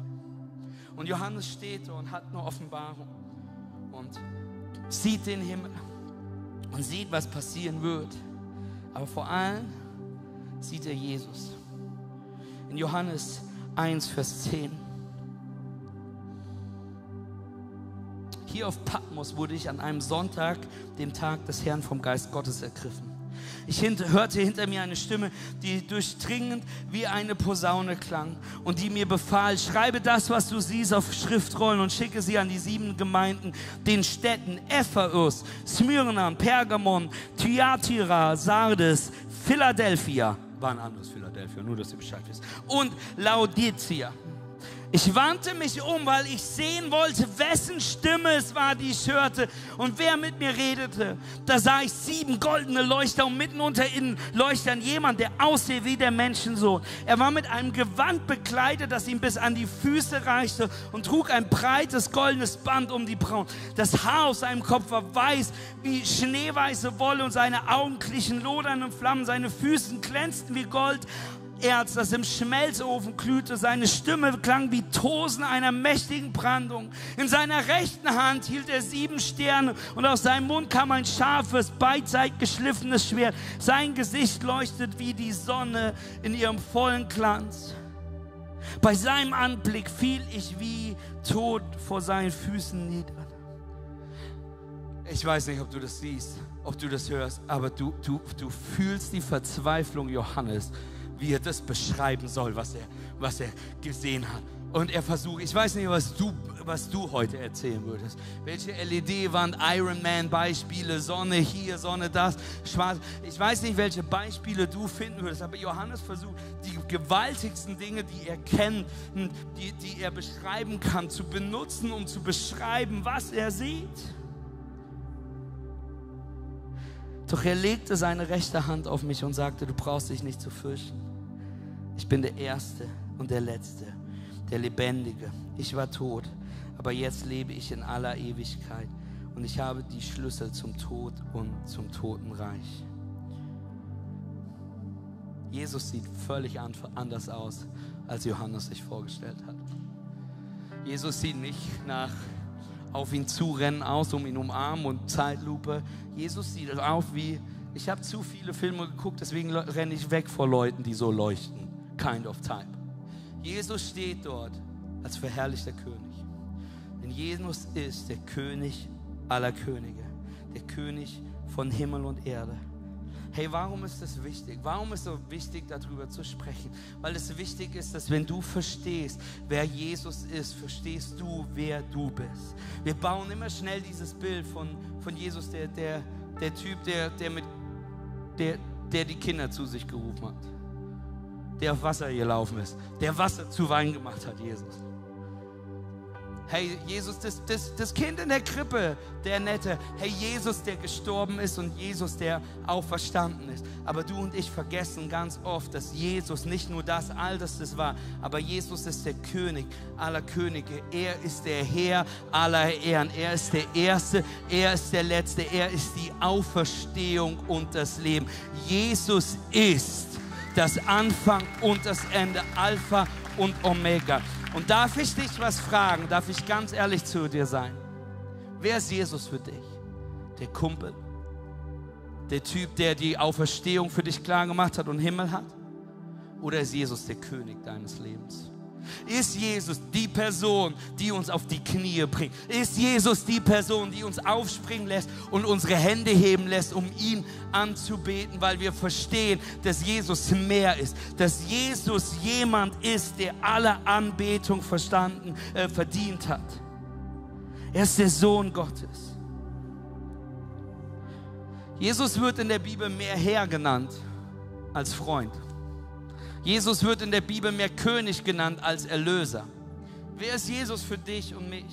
S1: Und Johannes steht und hat eine Offenbarung und sieht den Himmel und sieht, was passieren wird. Aber vor allem sieht er Jesus. In Johannes 1, Vers 10. Hier auf Patmos wurde ich an einem Sonntag, dem Tag des Herrn, vom Geist Gottes ergriffen. Ich hörte hinter mir eine Stimme, die durchdringend wie eine Posaune klang und die mir befahl, schreibe das, was du siehst, auf Schriftrollen und schicke sie an die sieben Gemeinden, den Städten Ephesus, Smyrna, Pergamon, Thyatira, Sardes, Philadelphia, war ein anderes Philadelphia, nur dass ihr Bescheid wisst, und Laodicea. Ich wandte mich um, weil ich sehen wollte, wessen Stimme es war, die ich hörte und wer mit mir redete. Da sah ich sieben goldene Leuchter und mitten unter ihnen Leuchtern jemand, der aussah wie der Menschensohn. Er war mit einem Gewand bekleidet, das ihm bis an die Füße reichte und trug ein breites goldenes Band um die Brauen. Das Haar auf seinem Kopf war weiß wie schneeweiße Wolle und seine Augen glichen lodernden Flammen. Seine Füße glänzten wie Gold Erz, das im Schmelzofen glühte. Seine Stimme klang wie Tosen einer mächtigen Brandung. In seiner rechten Hand hielt er sieben Sterne und aus seinem Mund kam ein scharfes, beidseitig geschliffenes Schwert. Sein Gesicht leuchtet wie die Sonne in ihrem vollen Glanz. Bei seinem Anblick fiel ich wie tot vor seinen Füßen nieder. Ich weiß nicht, ob du das siehst, ob du das hörst, aber du, du, du fühlst die Verzweiflung Johannes wie er das beschreiben soll, was er, was er gesehen hat. Und er versucht, ich weiß nicht, was du, was du heute erzählen würdest. Welche LED-Wand, Ironman-Beispiele, Sonne hier, Sonne das, schwarz. Ich weiß nicht, welche Beispiele du finden würdest, aber Johannes versucht, die gewaltigsten Dinge, die er kennt, die, die er beschreiben kann, zu benutzen, um zu beschreiben, was er sieht. Doch er legte seine rechte Hand auf mich und sagte, du brauchst dich nicht zu fürchten. Ich bin der Erste und der Letzte der Lebendige. Ich war tot, aber jetzt lebe ich in aller Ewigkeit und ich habe die Schlüssel zum Tod und zum Totenreich. Jesus sieht völlig anders aus, als Johannes sich vorgestellt hat. Jesus sieht nicht nach auf ihn zurennen aus, um ihn umarmen und Zeitlupe. Jesus sieht auf wie, ich habe zu viele Filme geguckt, deswegen renne ich weg vor Leuten, die so leuchten. Kind of type. Jesus steht dort als verherrlichter König. Denn Jesus ist der König aller Könige, der König von Himmel und Erde. Hey, warum ist das wichtig? Warum ist es so wichtig, darüber zu sprechen? Weil es wichtig ist, dass wenn du verstehst, wer Jesus ist, verstehst du, wer du bist. Wir bauen immer schnell dieses Bild von, von Jesus, der, der, der Typ, der, der, mit, der, der die Kinder zu sich gerufen hat der auf Wasser gelaufen ist, der Wasser zu Wein gemacht hat, Jesus. Hey, Jesus, das, das, das Kind in der Krippe, der Nette. Hey, Jesus, der gestorben ist und Jesus, der auferstanden ist. Aber du und ich vergessen ganz oft, dass Jesus nicht nur das, all das das war, aber Jesus ist der König aller Könige. Er ist der Herr aller Ehren. Er ist der Erste, er ist der Letzte, er ist die Auferstehung und das Leben. Jesus ist das Anfang und das Ende, Alpha und Omega. Und darf ich dich was fragen? Darf ich ganz ehrlich zu dir sein? Wer ist Jesus für dich? Der Kumpel? Der Typ, der die Auferstehung für dich klar gemacht hat und Himmel hat? Oder ist Jesus der König deines Lebens? Ist Jesus die Person, die uns auf die Knie bringt? Ist Jesus die Person, die uns aufspringen lässt und unsere Hände heben lässt, um ihn anzubeten, weil wir verstehen, dass Jesus mehr ist, dass Jesus jemand ist, der alle Anbetung verstanden, äh, verdient hat. Er ist der Sohn Gottes. Jesus wird in der Bibel mehr Herr genannt als Freund. Jesus wird in der Bibel mehr König genannt als Erlöser. Wer ist Jesus für dich und mich?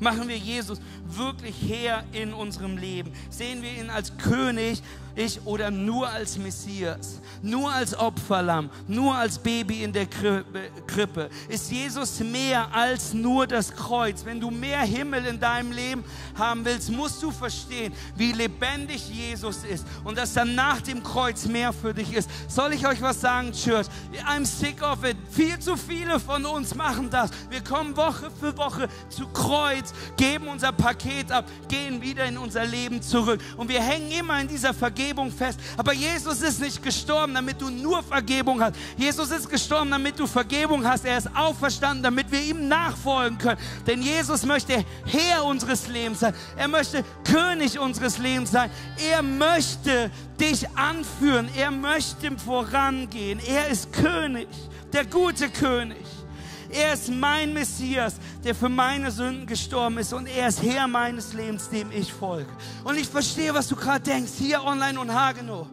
S1: Machen wir Jesus wirklich Herr in unserem Leben? Sehen wir ihn als König ich oder nur als Messias, nur als Opferlamm, nur als Baby in der Krippe? Ist Jesus mehr als nur das Kreuz? Wenn du mehr Himmel in deinem Leben haben willst, musst du verstehen, wie lebendig Jesus ist und dass dann nach dem Kreuz mehr für dich ist. Soll ich euch was sagen, Church? I'm sick of it. Viel zu viele von uns machen das. Wir kommen Woche für Woche zu Kreuz, geben unser Paket ab, gehen wieder in unser Leben zurück und wir hängen immer in dieser Vergebung Vergebung fest. Aber Jesus ist nicht gestorben, damit du nur Vergebung hast. Jesus ist gestorben, damit du Vergebung hast. Er ist auferstanden, damit wir ihm nachfolgen können. Denn Jesus möchte Herr unseres Lebens sein. Er möchte König unseres Lebens sein. Er möchte dich anführen. Er möchte vorangehen. Er ist König, der gute König. Er ist mein Messias, der für meine Sünden gestorben ist und er ist Herr meines Lebens, dem ich folge. Und ich verstehe, was du gerade denkst, hier online und Hagenow.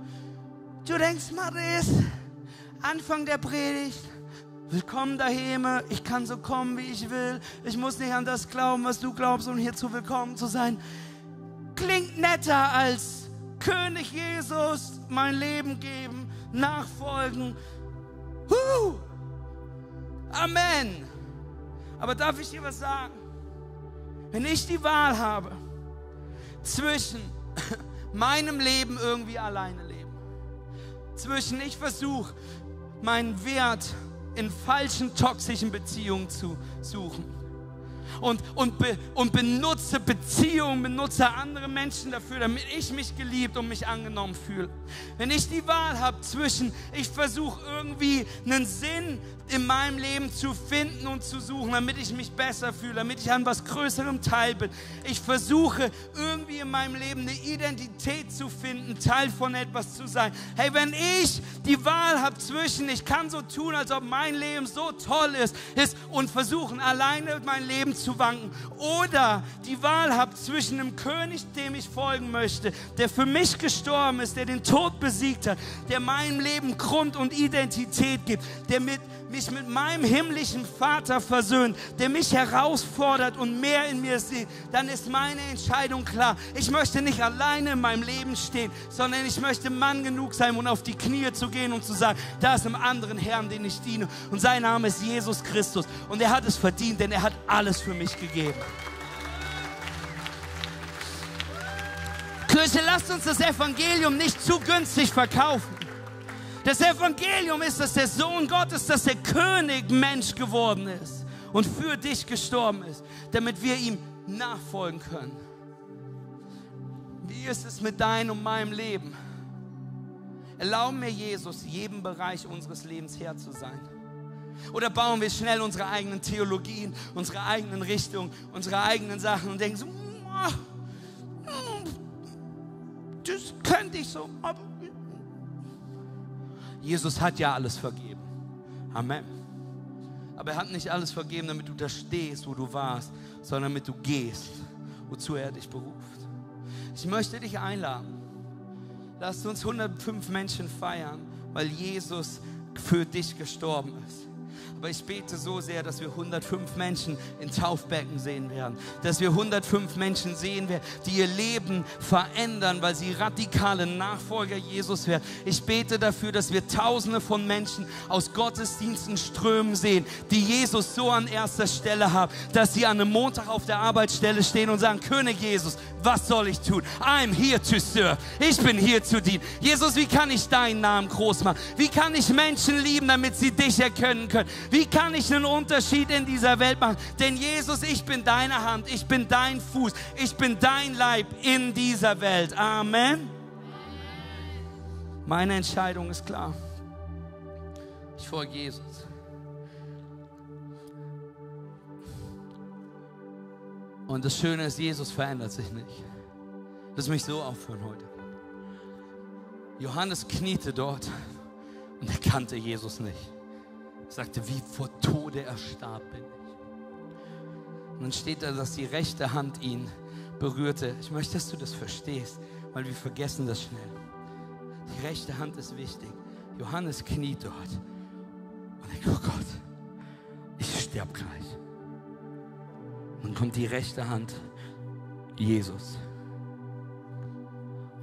S1: Du denkst, Maris, Anfang der Predigt, willkommen daheim, ich kann so kommen, wie ich will, ich muss nicht an das glauben, was du glaubst, um hierzu willkommen zu sein. Klingt netter als König Jesus mein Leben geben, nachfolgen. Huh! Amen. Aber darf ich dir was sagen? Wenn ich die Wahl habe zwischen meinem Leben irgendwie alleine leben, zwischen ich versuche, meinen Wert in falschen, toxischen Beziehungen zu suchen und, und, be, und benutze Beziehungen, benutze andere Menschen dafür, damit ich mich geliebt und mich angenommen fühle. Wenn ich die Wahl habe zwischen, ich versuche irgendwie einen Sinn in meinem Leben zu finden und zu suchen, damit ich mich besser fühle, damit ich an was Größerem Teil bin. Ich versuche irgendwie in meinem Leben eine Identität zu finden, Teil von etwas zu sein. Hey, wenn ich die Wahl habe zwischen, ich kann so tun, als ob mein Leben so toll ist, ist und versuchen alleine mein Leben zu wanken, oder die Wahl habe zwischen einem König, dem ich folgen möchte, der für mich gestorben ist, der den Tod besiegt hat, der meinem Leben Grund und Identität gibt, der mit mich mit meinem himmlischen Vater versöhnt, der mich herausfordert und mehr in mir sieht, dann ist meine Entscheidung klar. Ich möchte nicht alleine in meinem Leben stehen, sondern ich möchte Mann genug sein, um auf die Knie zu gehen und zu sagen, da ist ein anderen Herrn, den ich diene. Und sein Name ist Jesus Christus. Und er hat es verdient, denn er hat alles für mich gegeben. Kirche, lasst uns das Evangelium nicht zu günstig verkaufen. Das Evangelium ist, dass der Sohn Gottes, dass der König Mensch geworden ist und für dich gestorben ist, damit wir ihm nachfolgen können. Wie ist es mit deinem und meinem Leben? Erlauben mir Jesus, jedem Bereich unseres Lebens Herr zu sein. Oder bauen wir schnell unsere eigenen Theologien, unsere eigenen Richtungen, unsere eigenen Sachen und denken so, das könnte ich so, aber Jesus hat ja alles vergeben. Amen. Aber er hat nicht alles vergeben, damit du da stehst, wo du warst, sondern damit du gehst, wozu er dich beruft. Ich möchte dich einladen. Lass uns 105 Menschen feiern, weil Jesus für dich gestorben ist. Aber ich bete so sehr, dass wir 105 Menschen in Taufbecken sehen werden. Dass wir 105 Menschen sehen werden, die ihr Leben verändern, weil sie radikale Nachfolger Jesus werden. Ich bete dafür, dass wir Tausende von Menschen aus Gottesdiensten strömen sehen, die Jesus so an erster Stelle haben, dass sie an einem Montag auf der Arbeitsstelle stehen und sagen, König Jesus, was soll ich tun? I'm here to serve. Ich bin hier zu dienen. Jesus, wie kann ich deinen Namen groß machen? Wie kann ich Menschen lieben, damit sie dich erkennen können? Wie kann ich einen Unterschied in dieser Welt machen? Denn Jesus, ich bin deine Hand, ich bin dein Fuß, ich bin dein Leib in dieser Welt. Amen. Meine Entscheidung ist klar. Ich folge Jesus. Und das Schöne ist, Jesus verändert sich nicht. Lass mich so aufhören heute. Johannes kniete dort und er kannte Jesus nicht sagte, wie vor Tode erstarb bin ich. Und dann steht da, dass die rechte Hand ihn berührte. Ich möchte, dass du das verstehst, weil wir vergessen das schnell. Die rechte Hand ist wichtig. Johannes kniet dort und denkt, oh Gott, ich sterbe gleich. Und dann kommt die rechte Hand, Jesus.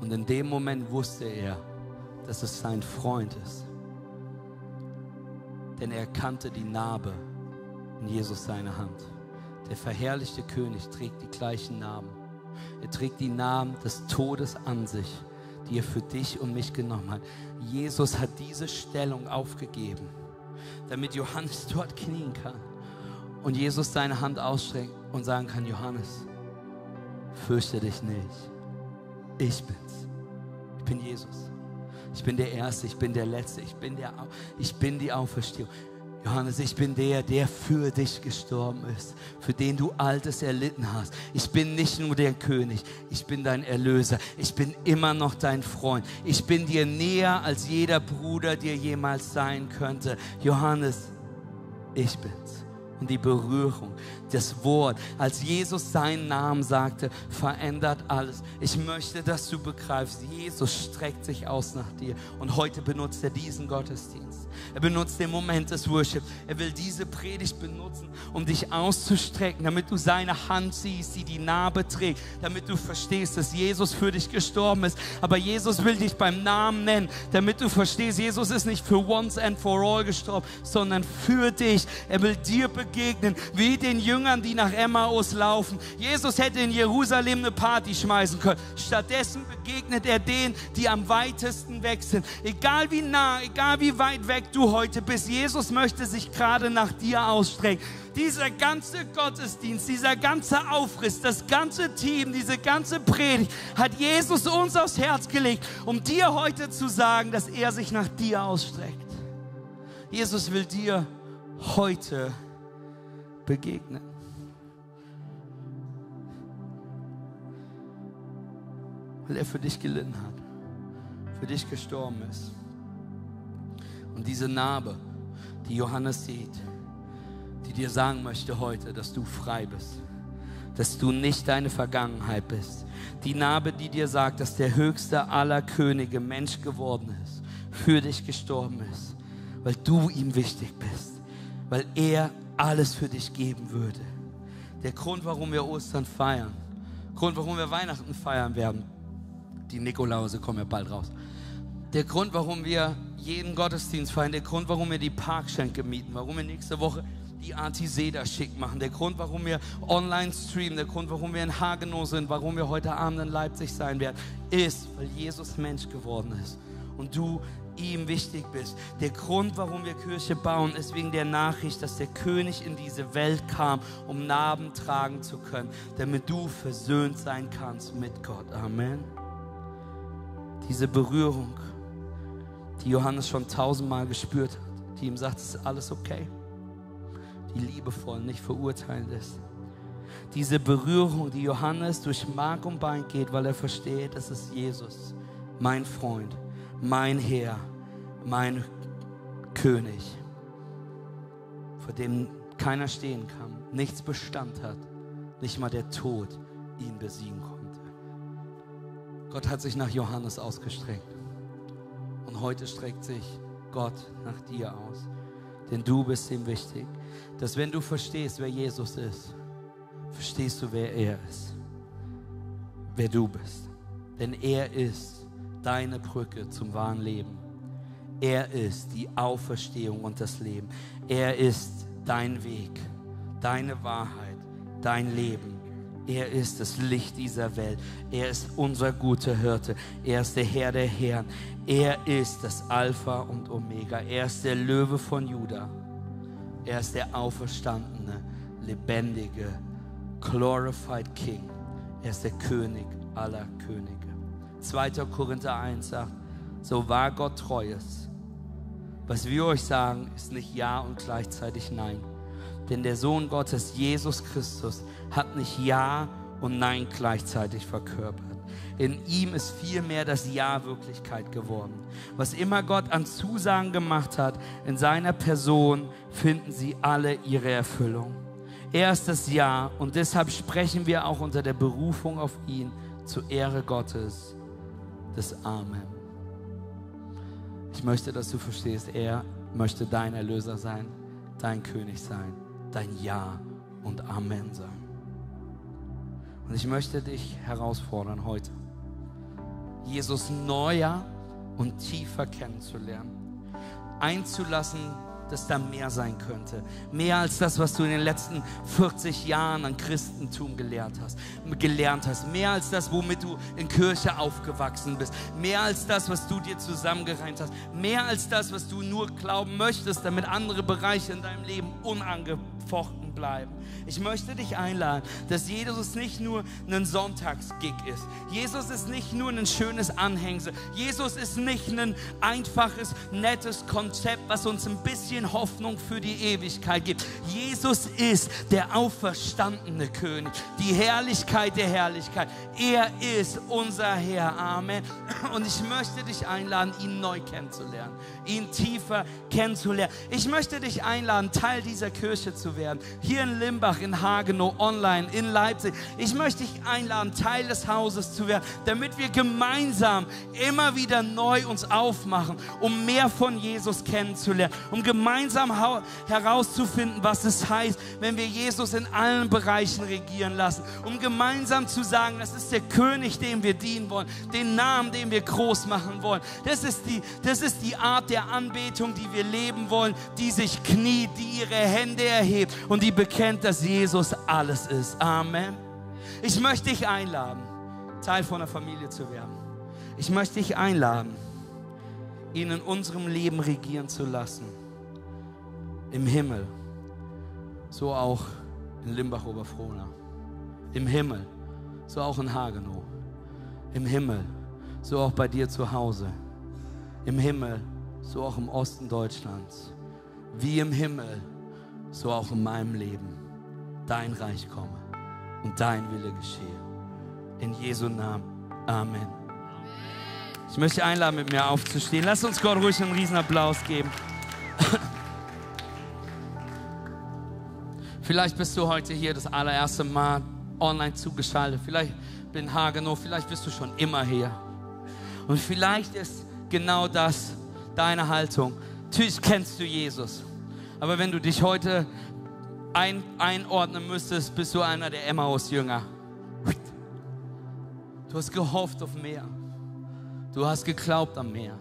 S1: Und in dem Moment wusste er, dass es sein Freund ist denn er kannte die Narbe in Jesus seine Hand. Der verherrlichte König trägt die gleichen Namen. Er trägt die Namen des Todes an sich, die er für dich und mich genommen hat. Jesus hat diese Stellung aufgegeben, damit Johannes dort knien kann und Jesus seine Hand ausstreckt und sagen kann, Johannes, fürchte dich nicht. Ich bin's. Ich bin Jesus. Ich bin der Erste, ich bin der Letzte, ich bin, der, ich bin die Auferstehung. Johannes, ich bin der, der für dich gestorben ist, für den du Altes erlitten hast. Ich bin nicht nur der König, ich bin dein Erlöser. Ich bin immer noch dein Freund. Ich bin dir näher, als jeder Bruder dir jemals sein könnte. Johannes, ich bin's und die Berührung, das Wort, als Jesus seinen Namen sagte, verändert alles. Ich möchte, dass du begreifst, Jesus streckt sich aus nach dir und heute benutzt er diesen Gottesdienst. Er benutzt den Moment des Worship. Er will diese Predigt benutzen, um dich auszustrecken, damit du seine Hand siehst, die die Narbe trägt, damit du verstehst, dass Jesus für dich gestorben ist. Aber Jesus will dich beim Namen nennen, damit du verstehst, Jesus ist nicht für once and for all gestorben, sondern für dich. Er will dir begegnen, wie den Jüngern, die nach Emmaus laufen. Jesus hätte in Jerusalem eine Party schmeißen können. Stattdessen begegnet er denen, die am weitesten weg sind. Egal wie nah, egal wie weit weg du heute bist, Jesus möchte sich gerade nach dir ausstrecken dieser ganze Gottesdienst, dieser ganze Aufriss, das ganze Team, diese ganze Predigt hat Jesus uns aufs Herz gelegt, um dir heute zu sagen, dass er sich nach dir ausstreckt. Jesus will dir heute begegnen. Weil er für dich gelitten hat, für dich gestorben ist. Und diese Narbe, die Johannes sieht, die dir sagen möchte heute, dass du frei bist, dass du nicht deine Vergangenheit bist. Die Narbe, die dir sagt, dass der höchste aller Könige Mensch geworden ist, für dich gestorben ist, weil du ihm wichtig bist, weil er alles für dich geben würde. Der Grund, warum wir Ostern feiern, Grund, warum wir Weihnachten feiern werden, die Nikolause kommen ja bald raus. Der Grund, warum wir jeden Gottesdienst feiern, der Grund, warum wir die Parkschenke mieten, warum wir nächste Woche die Artiseda schick machen. Der Grund, warum wir online streamen, der Grund, warum wir in Hagenow sind, warum wir heute Abend in Leipzig sein werden, ist, weil Jesus Mensch geworden ist und du ihm wichtig bist. Der Grund, warum wir Kirche bauen, ist wegen der Nachricht, dass der König in diese Welt kam, um Narben tragen zu können, damit du versöhnt sein kannst mit Gott. Amen. Diese Berührung, die Johannes schon tausendmal gespürt hat, die ihm sagt, es ist alles okay die liebevoll, nicht verurteilend ist. Diese Berührung, die Johannes durch Mark und Bein geht, weil er versteht, es ist Jesus, mein Freund, mein Herr, mein König, vor dem keiner stehen kann, nichts Bestand hat, nicht mal der Tod ihn besiegen konnte. Gott hat sich nach Johannes ausgestreckt. Und heute streckt sich Gott nach dir aus. Denn du bist ihm wichtig dass wenn du verstehst, wer Jesus ist, verstehst du, wer er ist, wer du bist. Denn er ist deine Brücke zum wahren Leben. Er ist die Auferstehung und das Leben. Er ist dein Weg, deine Wahrheit, dein Leben. Er ist das Licht dieser Welt. Er ist unser guter Hirte. Er ist der Herr der Herren. Er ist das Alpha und Omega. Er ist der Löwe von Judah. Er ist der auferstandene, lebendige, glorified King. Er ist der König aller Könige. 2. Korinther 1 sagt, so wahr Gott treu ist. Was wir euch sagen, ist nicht Ja und gleichzeitig Nein. Denn der Sohn Gottes, Jesus Christus, hat nicht Ja und Nein gleichzeitig verkörpert. In ihm ist vielmehr das Ja Wirklichkeit geworden. Was immer Gott an Zusagen gemacht hat, in seiner Person finden sie alle ihre Erfüllung. Er ist das Ja und deshalb sprechen wir auch unter der Berufung auf ihn zur Ehre Gottes des Amen. Ich möchte, dass du verstehst, er möchte dein Erlöser sein, dein König sein, dein Ja und Amen sein. Und ich möchte dich herausfordern heute. Jesus neuer und tiefer kennenzulernen, einzulassen, dass da mehr sein könnte. Mehr als das, was du in den letzten 40 Jahren an Christentum gelernt hast. Gelernt hast. Mehr als das, womit du in Kirche aufgewachsen bist. Mehr als das, was du dir zusammengereimt hast. Mehr als das, was du nur glauben möchtest, damit andere Bereiche in deinem Leben unangefochten bleiben. Ich möchte dich einladen, dass Jesus nicht nur ein Sonntagsgig ist. Jesus ist nicht nur ein schönes Anhängsel. Jesus ist nicht ein einfaches, nettes Konzept, was uns ein bisschen Hoffnung für die Ewigkeit gibt. Jesus ist der auferstandene König, die Herrlichkeit der Herrlichkeit. Er ist unser Herr. Amen. Und ich möchte dich einladen, ihn neu kennenzulernen, ihn tiefer kennenzulernen. Ich möchte dich einladen, Teil dieser Kirche zu werden. Hier in Limbach, in Hagenow, online, in Leipzig. Ich möchte dich einladen, Teil des Hauses zu werden, damit wir gemeinsam immer wieder neu uns aufmachen, um mehr von Jesus kennenzulernen, um gemeinsam herauszufinden, was es heißt, wenn wir Jesus in allen Bereichen regieren lassen, um gemeinsam zu sagen, das ist der König, dem wir dienen wollen, den Namen, den wir groß machen wollen. Das ist die, das ist die Art der Anbetung, die wir leben wollen, die sich kniet, die ihre Hände erhebt und die bekennt, dass Jesus alles ist. Amen. Ich möchte dich einladen, Teil von der Familie zu werden. Ich möchte dich einladen, ihn in unserem Leben regieren zu lassen. Im Himmel, so auch in Limbach-Oberfrohna. Im Himmel, so auch in Hagenow. Im Himmel, so auch bei dir zu Hause. Im Himmel, so auch im Osten Deutschlands. Wie im Himmel, so auch in meinem Leben. Dein Reich komme und dein Wille geschehe. In Jesu Namen. Amen. Ich möchte einladen, mit mir aufzustehen. Lass uns Gott ruhig einen riesen Applaus geben. Vielleicht bist du heute hier das allererste Mal online zugeschaltet. Vielleicht bin Hagenow, vielleicht bist du schon immer hier. Und vielleicht ist genau das deine Haltung. Natürlich kennst du Jesus. Aber wenn du dich heute ein, einordnen müsstest, bist du einer der Emmaus-Jünger. Du hast gehofft auf mehr. Du hast geglaubt an mehr.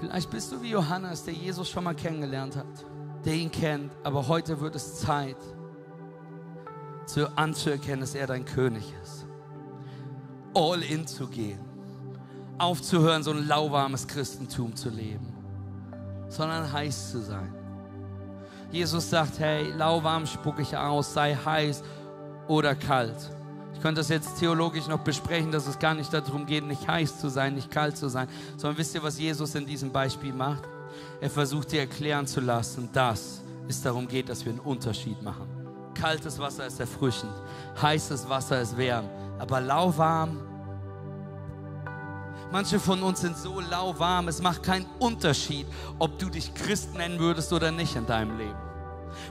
S1: Vielleicht bist du wie Johannes, der Jesus schon mal kennengelernt hat, der ihn kennt, aber heute wird es Zeit, zu, anzuerkennen, dass er dein König ist. All in zu gehen. Aufzuhören, so ein lauwarmes Christentum zu leben, sondern heiß zu sein. Jesus sagt, hey, lauwarm spucke ich aus, sei heiß oder kalt. Ich könnte das jetzt theologisch noch besprechen, dass es gar nicht darum geht, nicht heiß zu sein, nicht kalt zu sein, sondern wisst ihr, was Jesus in diesem Beispiel macht? Er versucht dir erklären zu lassen, dass es darum geht, dass wir einen Unterschied machen. Kaltes Wasser ist erfrischend, heißes Wasser ist wärm, aber lauwarm. Manche von uns sind so lauwarm, es macht keinen Unterschied, ob du dich Christ nennen würdest oder nicht in deinem Leben.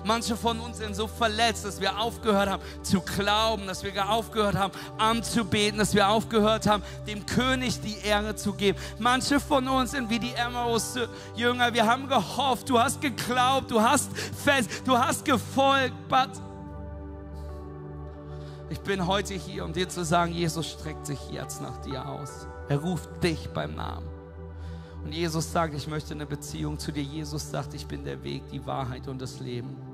S1: Manche von uns sind so verletzt, dass wir aufgehört haben zu glauben, dass wir aufgehört haben anzubeten, dass wir aufgehört haben, dem König die Ehre zu geben. Manche von uns sind wie die Emmaus-Jünger. Wir haben gehofft, du hast geglaubt, du hast fest, du hast gefolgt, but ich bin heute hier, um dir zu sagen, Jesus streckt sich jetzt nach dir aus. Er ruft dich beim Namen. Und Jesus sagt, ich möchte eine Beziehung zu dir. Jesus sagt, ich bin der Weg, die Wahrheit und das Leben.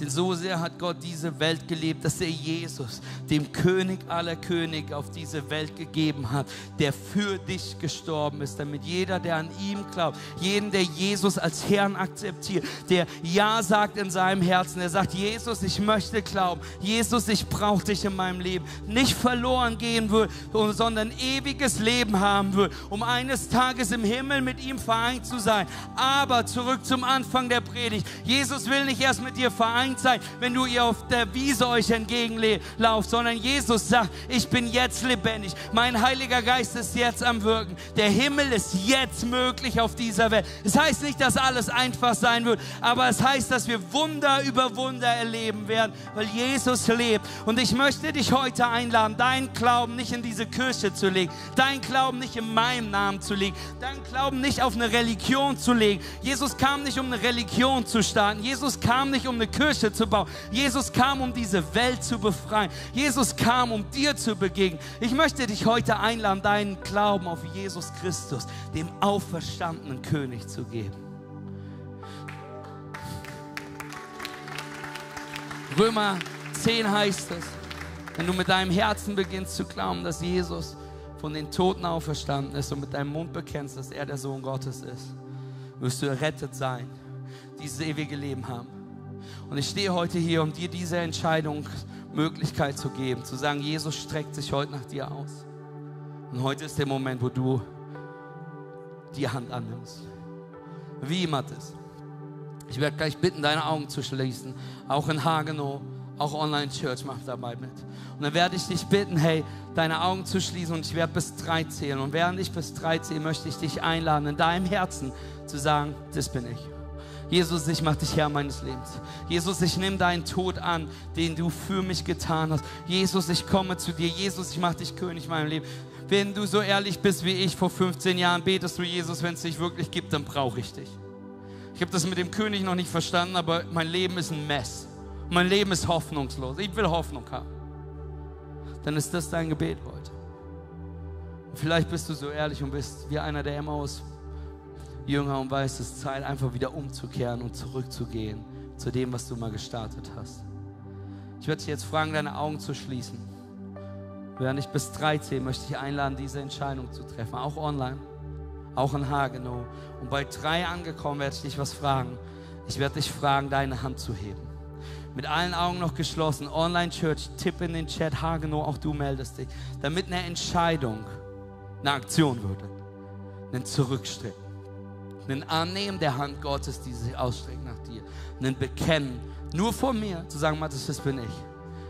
S1: Denn so sehr hat Gott diese Welt gelebt, dass er Jesus, dem König aller Könige, auf diese Welt gegeben hat, der für dich gestorben ist, damit jeder, der an ihm glaubt, jeden, der Jesus als Herrn akzeptiert, der Ja sagt in seinem Herzen, der sagt, Jesus, ich möchte glauben, Jesus, ich brauche dich in meinem Leben, nicht verloren gehen wird, sondern ewiges Leben haben wird, um eines Tages im Himmel mit ihm vereint zu sein. Aber zurück zum Anfang der Predigt. Jesus will nicht erst mit dir vereint seid, wenn du ihr auf der Wiese euch entgegenlauft, sondern Jesus sagt, ich bin jetzt lebendig. Mein Heiliger Geist ist jetzt am Wirken. Der Himmel ist jetzt möglich auf dieser Welt. Es heißt nicht, dass alles einfach sein wird, aber es heißt, dass wir Wunder über Wunder erleben werden, weil Jesus lebt. Und ich möchte dich heute einladen, deinen Glauben nicht in diese Kirche zu legen, deinen Glauben nicht in meinem Namen zu legen, deinen Glauben nicht auf eine Religion zu legen. Jesus kam nicht, um eine Religion zu starten. Jesus kam nicht, um eine Kirche zu bauen. Jesus kam, um diese Welt zu befreien. Jesus kam, um dir zu begegnen. Ich möchte dich heute einladen, deinen Glauben auf Jesus Christus, dem auferstandenen König, zu geben. Römer 10 heißt es, wenn du mit deinem Herzen beginnst zu glauben, dass Jesus von den Toten auferstanden ist und mit deinem Mund bekennst, dass er der Sohn Gottes ist, wirst du errettet sein, dieses ewige Leben haben. Und ich stehe heute hier, um dir diese Entscheidungsmöglichkeit zu geben, zu sagen, Jesus streckt sich heute nach dir aus. Und heute ist der Moment, wo du die Hand annimmst. Wie ist. Ich werde gleich bitten, deine Augen zu schließen. Auch in Hagenow, auch Online Church macht dabei mit. Und dann werde ich dich bitten, hey, deine Augen zu schließen und ich werde bis drei zählen. Und während ich bis drei zähle, möchte ich dich einladen, in deinem Herzen zu sagen, das bin ich. Jesus, ich mache dich Herr meines Lebens. Jesus, ich nehme deinen Tod an, den du für mich getan hast. Jesus, ich komme zu dir. Jesus, ich mache dich König meinem Leben. Wenn du so ehrlich bist wie ich vor 15 Jahren, betest du Jesus, wenn es dich wirklich gibt, dann brauche ich dich. Ich habe das mit dem König noch nicht verstanden, aber mein Leben ist ein Mess. Mein Leben ist hoffnungslos. Ich will Hoffnung haben. Dann ist das dein Gebet heute. Vielleicht bist du so ehrlich und bist wie einer der Emmaus Jünger und weißt, es ist Zeit, einfach wieder umzukehren und zurückzugehen zu dem, was du mal gestartet hast. Ich werde dich jetzt fragen, deine Augen zu schließen. Während ich bis 13 möchte ich einladen, diese Entscheidung zu treffen, auch online, auch in Hagenow. Und bei drei angekommen werde ich dich was fragen. Ich werde dich fragen, deine Hand zu heben. Mit allen Augen noch geschlossen. Online Church, tipp in den Chat, Hagenow, auch du meldest dich. Damit eine Entscheidung eine Aktion würde. Ein Zurückstrecken. Ein Annehmen der Hand Gottes, die sich ausstreckt nach dir. Ein Bekennen, nur vor mir, zu sagen, Matthias, das bin ich.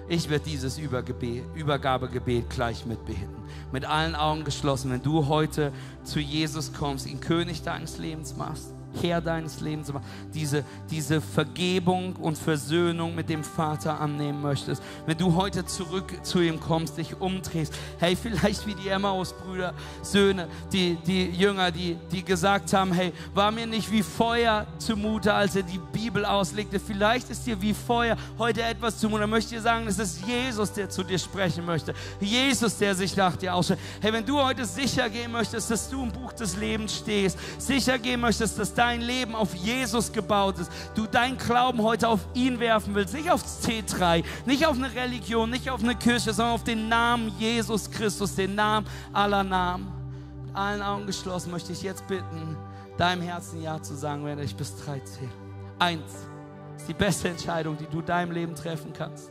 S1: Ich werde dieses Übergabegebet gleich mitbeten. Mit allen Augen geschlossen. Wenn du heute zu Jesus kommst, ihn König deines Lebens machst, Herr deines Lebens, diese, diese Vergebung und Versöhnung mit dem Vater annehmen möchtest, wenn du heute zurück zu ihm kommst, dich umdrehst, hey, vielleicht wie die Emmaus-Brüder, Söhne, die, die Jünger, die, die gesagt haben, hey, war mir nicht wie Feuer zumute, als er die Bibel auslegte, vielleicht ist dir wie Feuer heute etwas zumute, dann möchte ich dir sagen, es ist Jesus, der zu dir sprechen möchte, Jesus, der sich nach dir ausschaut. Hey, wenn du heute sicher gehen möchtest, dass du im Buch des Lebens stehst, sicher gehen möchtest, dass dein Leben auf Jesus gebaut ist, du dein Glauben heute auf ihn werfen willst, nicht auf C3, nicht auf eine Religion, nicht auf eine Kirche, sondern auf den Namen Jesus Christus, den Namen aller Namen. Mit allen Augen geschlossen möchte ich jetzt bitten, deinem Herzen Ja zu sagen, wenn ich bis drei zähle. Eins ist die beste Entscheidung, die du deinem Leben treffen kannst.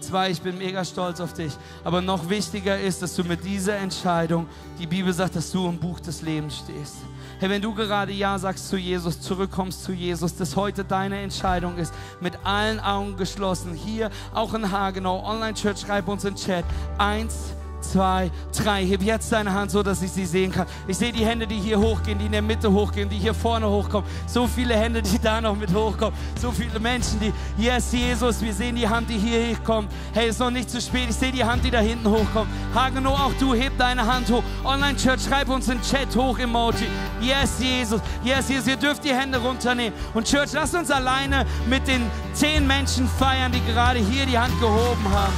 S1: Zwei, ich bin mega stolz auf dich. Aber noch wichtiger ist, dass du mit dieser Entscheidung, die Bibel sagt, dass du im Buch des Lebens stehst. Hey, wenn du gerade Ja sagst zu Jesus, zurückkommst zu Jesus, dass heute deine Entscheidung ist, mit allen Augen geschlossen, hier auch in Hagenau, Online-Church, schreib uns in Chat. Eins, zwei, drei. Heb jetzt deine Hand so, dass ich sie sehen kann. Ich sehe die Hände, die hier hochgehen, die in der Mitte hochgehen, die hier vorne hochkommen. So viele Hände, die da noch mit hochkommen. So viele Menschen, die, yes, Jesus, wir sehen die Hand, die hier kommt. Hey, ist noch nicht zu spät. Ich sehe die Hand, die da hinten hochkommt. Hageno, auch du, heb deine Hand hoch. Online-Church, schreib uns in Chat hoch, Emoji. Yes, Jesus. Yes, Jesus. Ihr dürft die Hände runternehmen. Und Church, lasst uns alleine mit den zehn Menschen feiern, die gerade hier die Hand gehoben haben.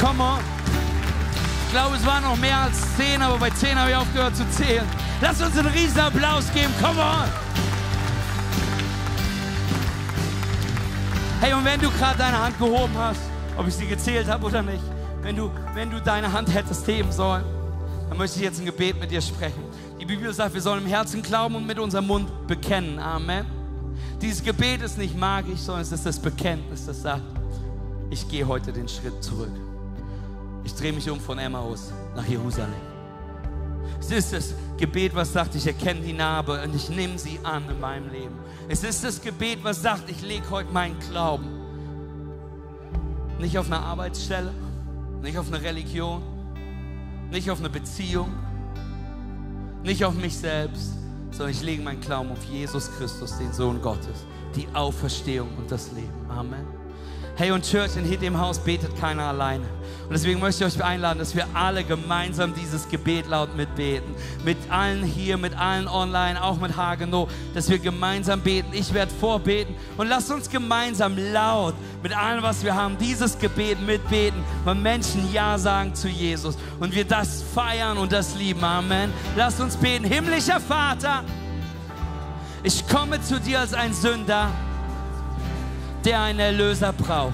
S1: Come on glaube, es waren noch mehr als zehn, aber bei zehn habe ich aufgehört zu zählen. Lass uns einen riesen Applaus geben. Come on! Hey, und wenn du gerade deine Hand gehoben hast, ob ich sie gezählt habe oder nicht, wenn du, wenn du deine Hand hättest heben sollen, dann möchte ich jetzt ein Gebet mit dir sprechen. Die Bibel sagt, wir sollen im Herzen glauben und mit unserem Mund bekennen. Amen. Dieses Gebet ist nicht magisch, sondern es ist das Bekenntnis, das sagt, ich gehe heute den Schritt zurück. Ich drehe mich um von Emmaus nach Jerusalem. Es ist das Gebet, was sagt, ich erkenne die Narbe und ich nehme sie an in meinem Leben. Es ist das Gebet, was sagt, ich lege heute meinen Glauben nicht auf eine Arbeitsstelle, nicht auf eine Religion, nicht auf eine Beziehung, nicht auf mich selbst, sondern ich lege meinen Glauben auf Jesus Christus, den Sohn Gottes, die Auferstehung und das Leben. Amen. Hey, und Church, in dem Haus betet keiner alleine. Und deswegen möchte ich euch einladen, dass wir alle gemeinsam dieses Gebet laut mitbeten. Mit allen hier, mit allen online, auch mit Hagenow, dass wir gemeinsam beten. Ich werde vorbeten. Und lasst uns gemeinsam laut mit allem, was wir haben, dieses Gebet mitbeten, weil Menschen Ja sagen zu Jesus. Und wir das feiern und das lieben. Amen. Lasst uns beten. Himmlischer Vater, ich komme zu dir als ein Sünder der einen Erlöser braucht.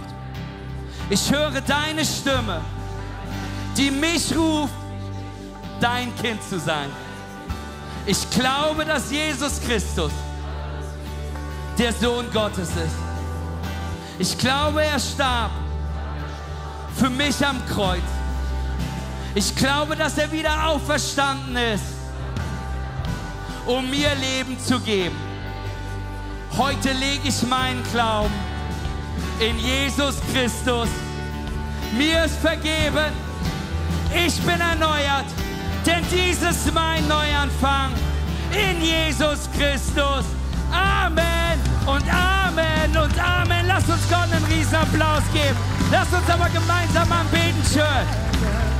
S1: Ich höre deine Stimme, die mich ruft, dein Kind zu sein. Ich glaube, dass Jesus Christus der Sohn Gottes ist. Ich glaube, er starb für mich am Kreuz. Ich glaube, dass er wieder auferstanden ist, um mir Leben zu geben. Heute lege ich meinen Glauben in Jesus Christus. Mir ist vergeben, ich bin erneuert, denn dies ist mein Neuanfang in Jesus Christus. Amen und Amen und Amen. Lass uns Gott einen riesen Applaus geben. Lass uns aber gemeinsam anbeten, Church.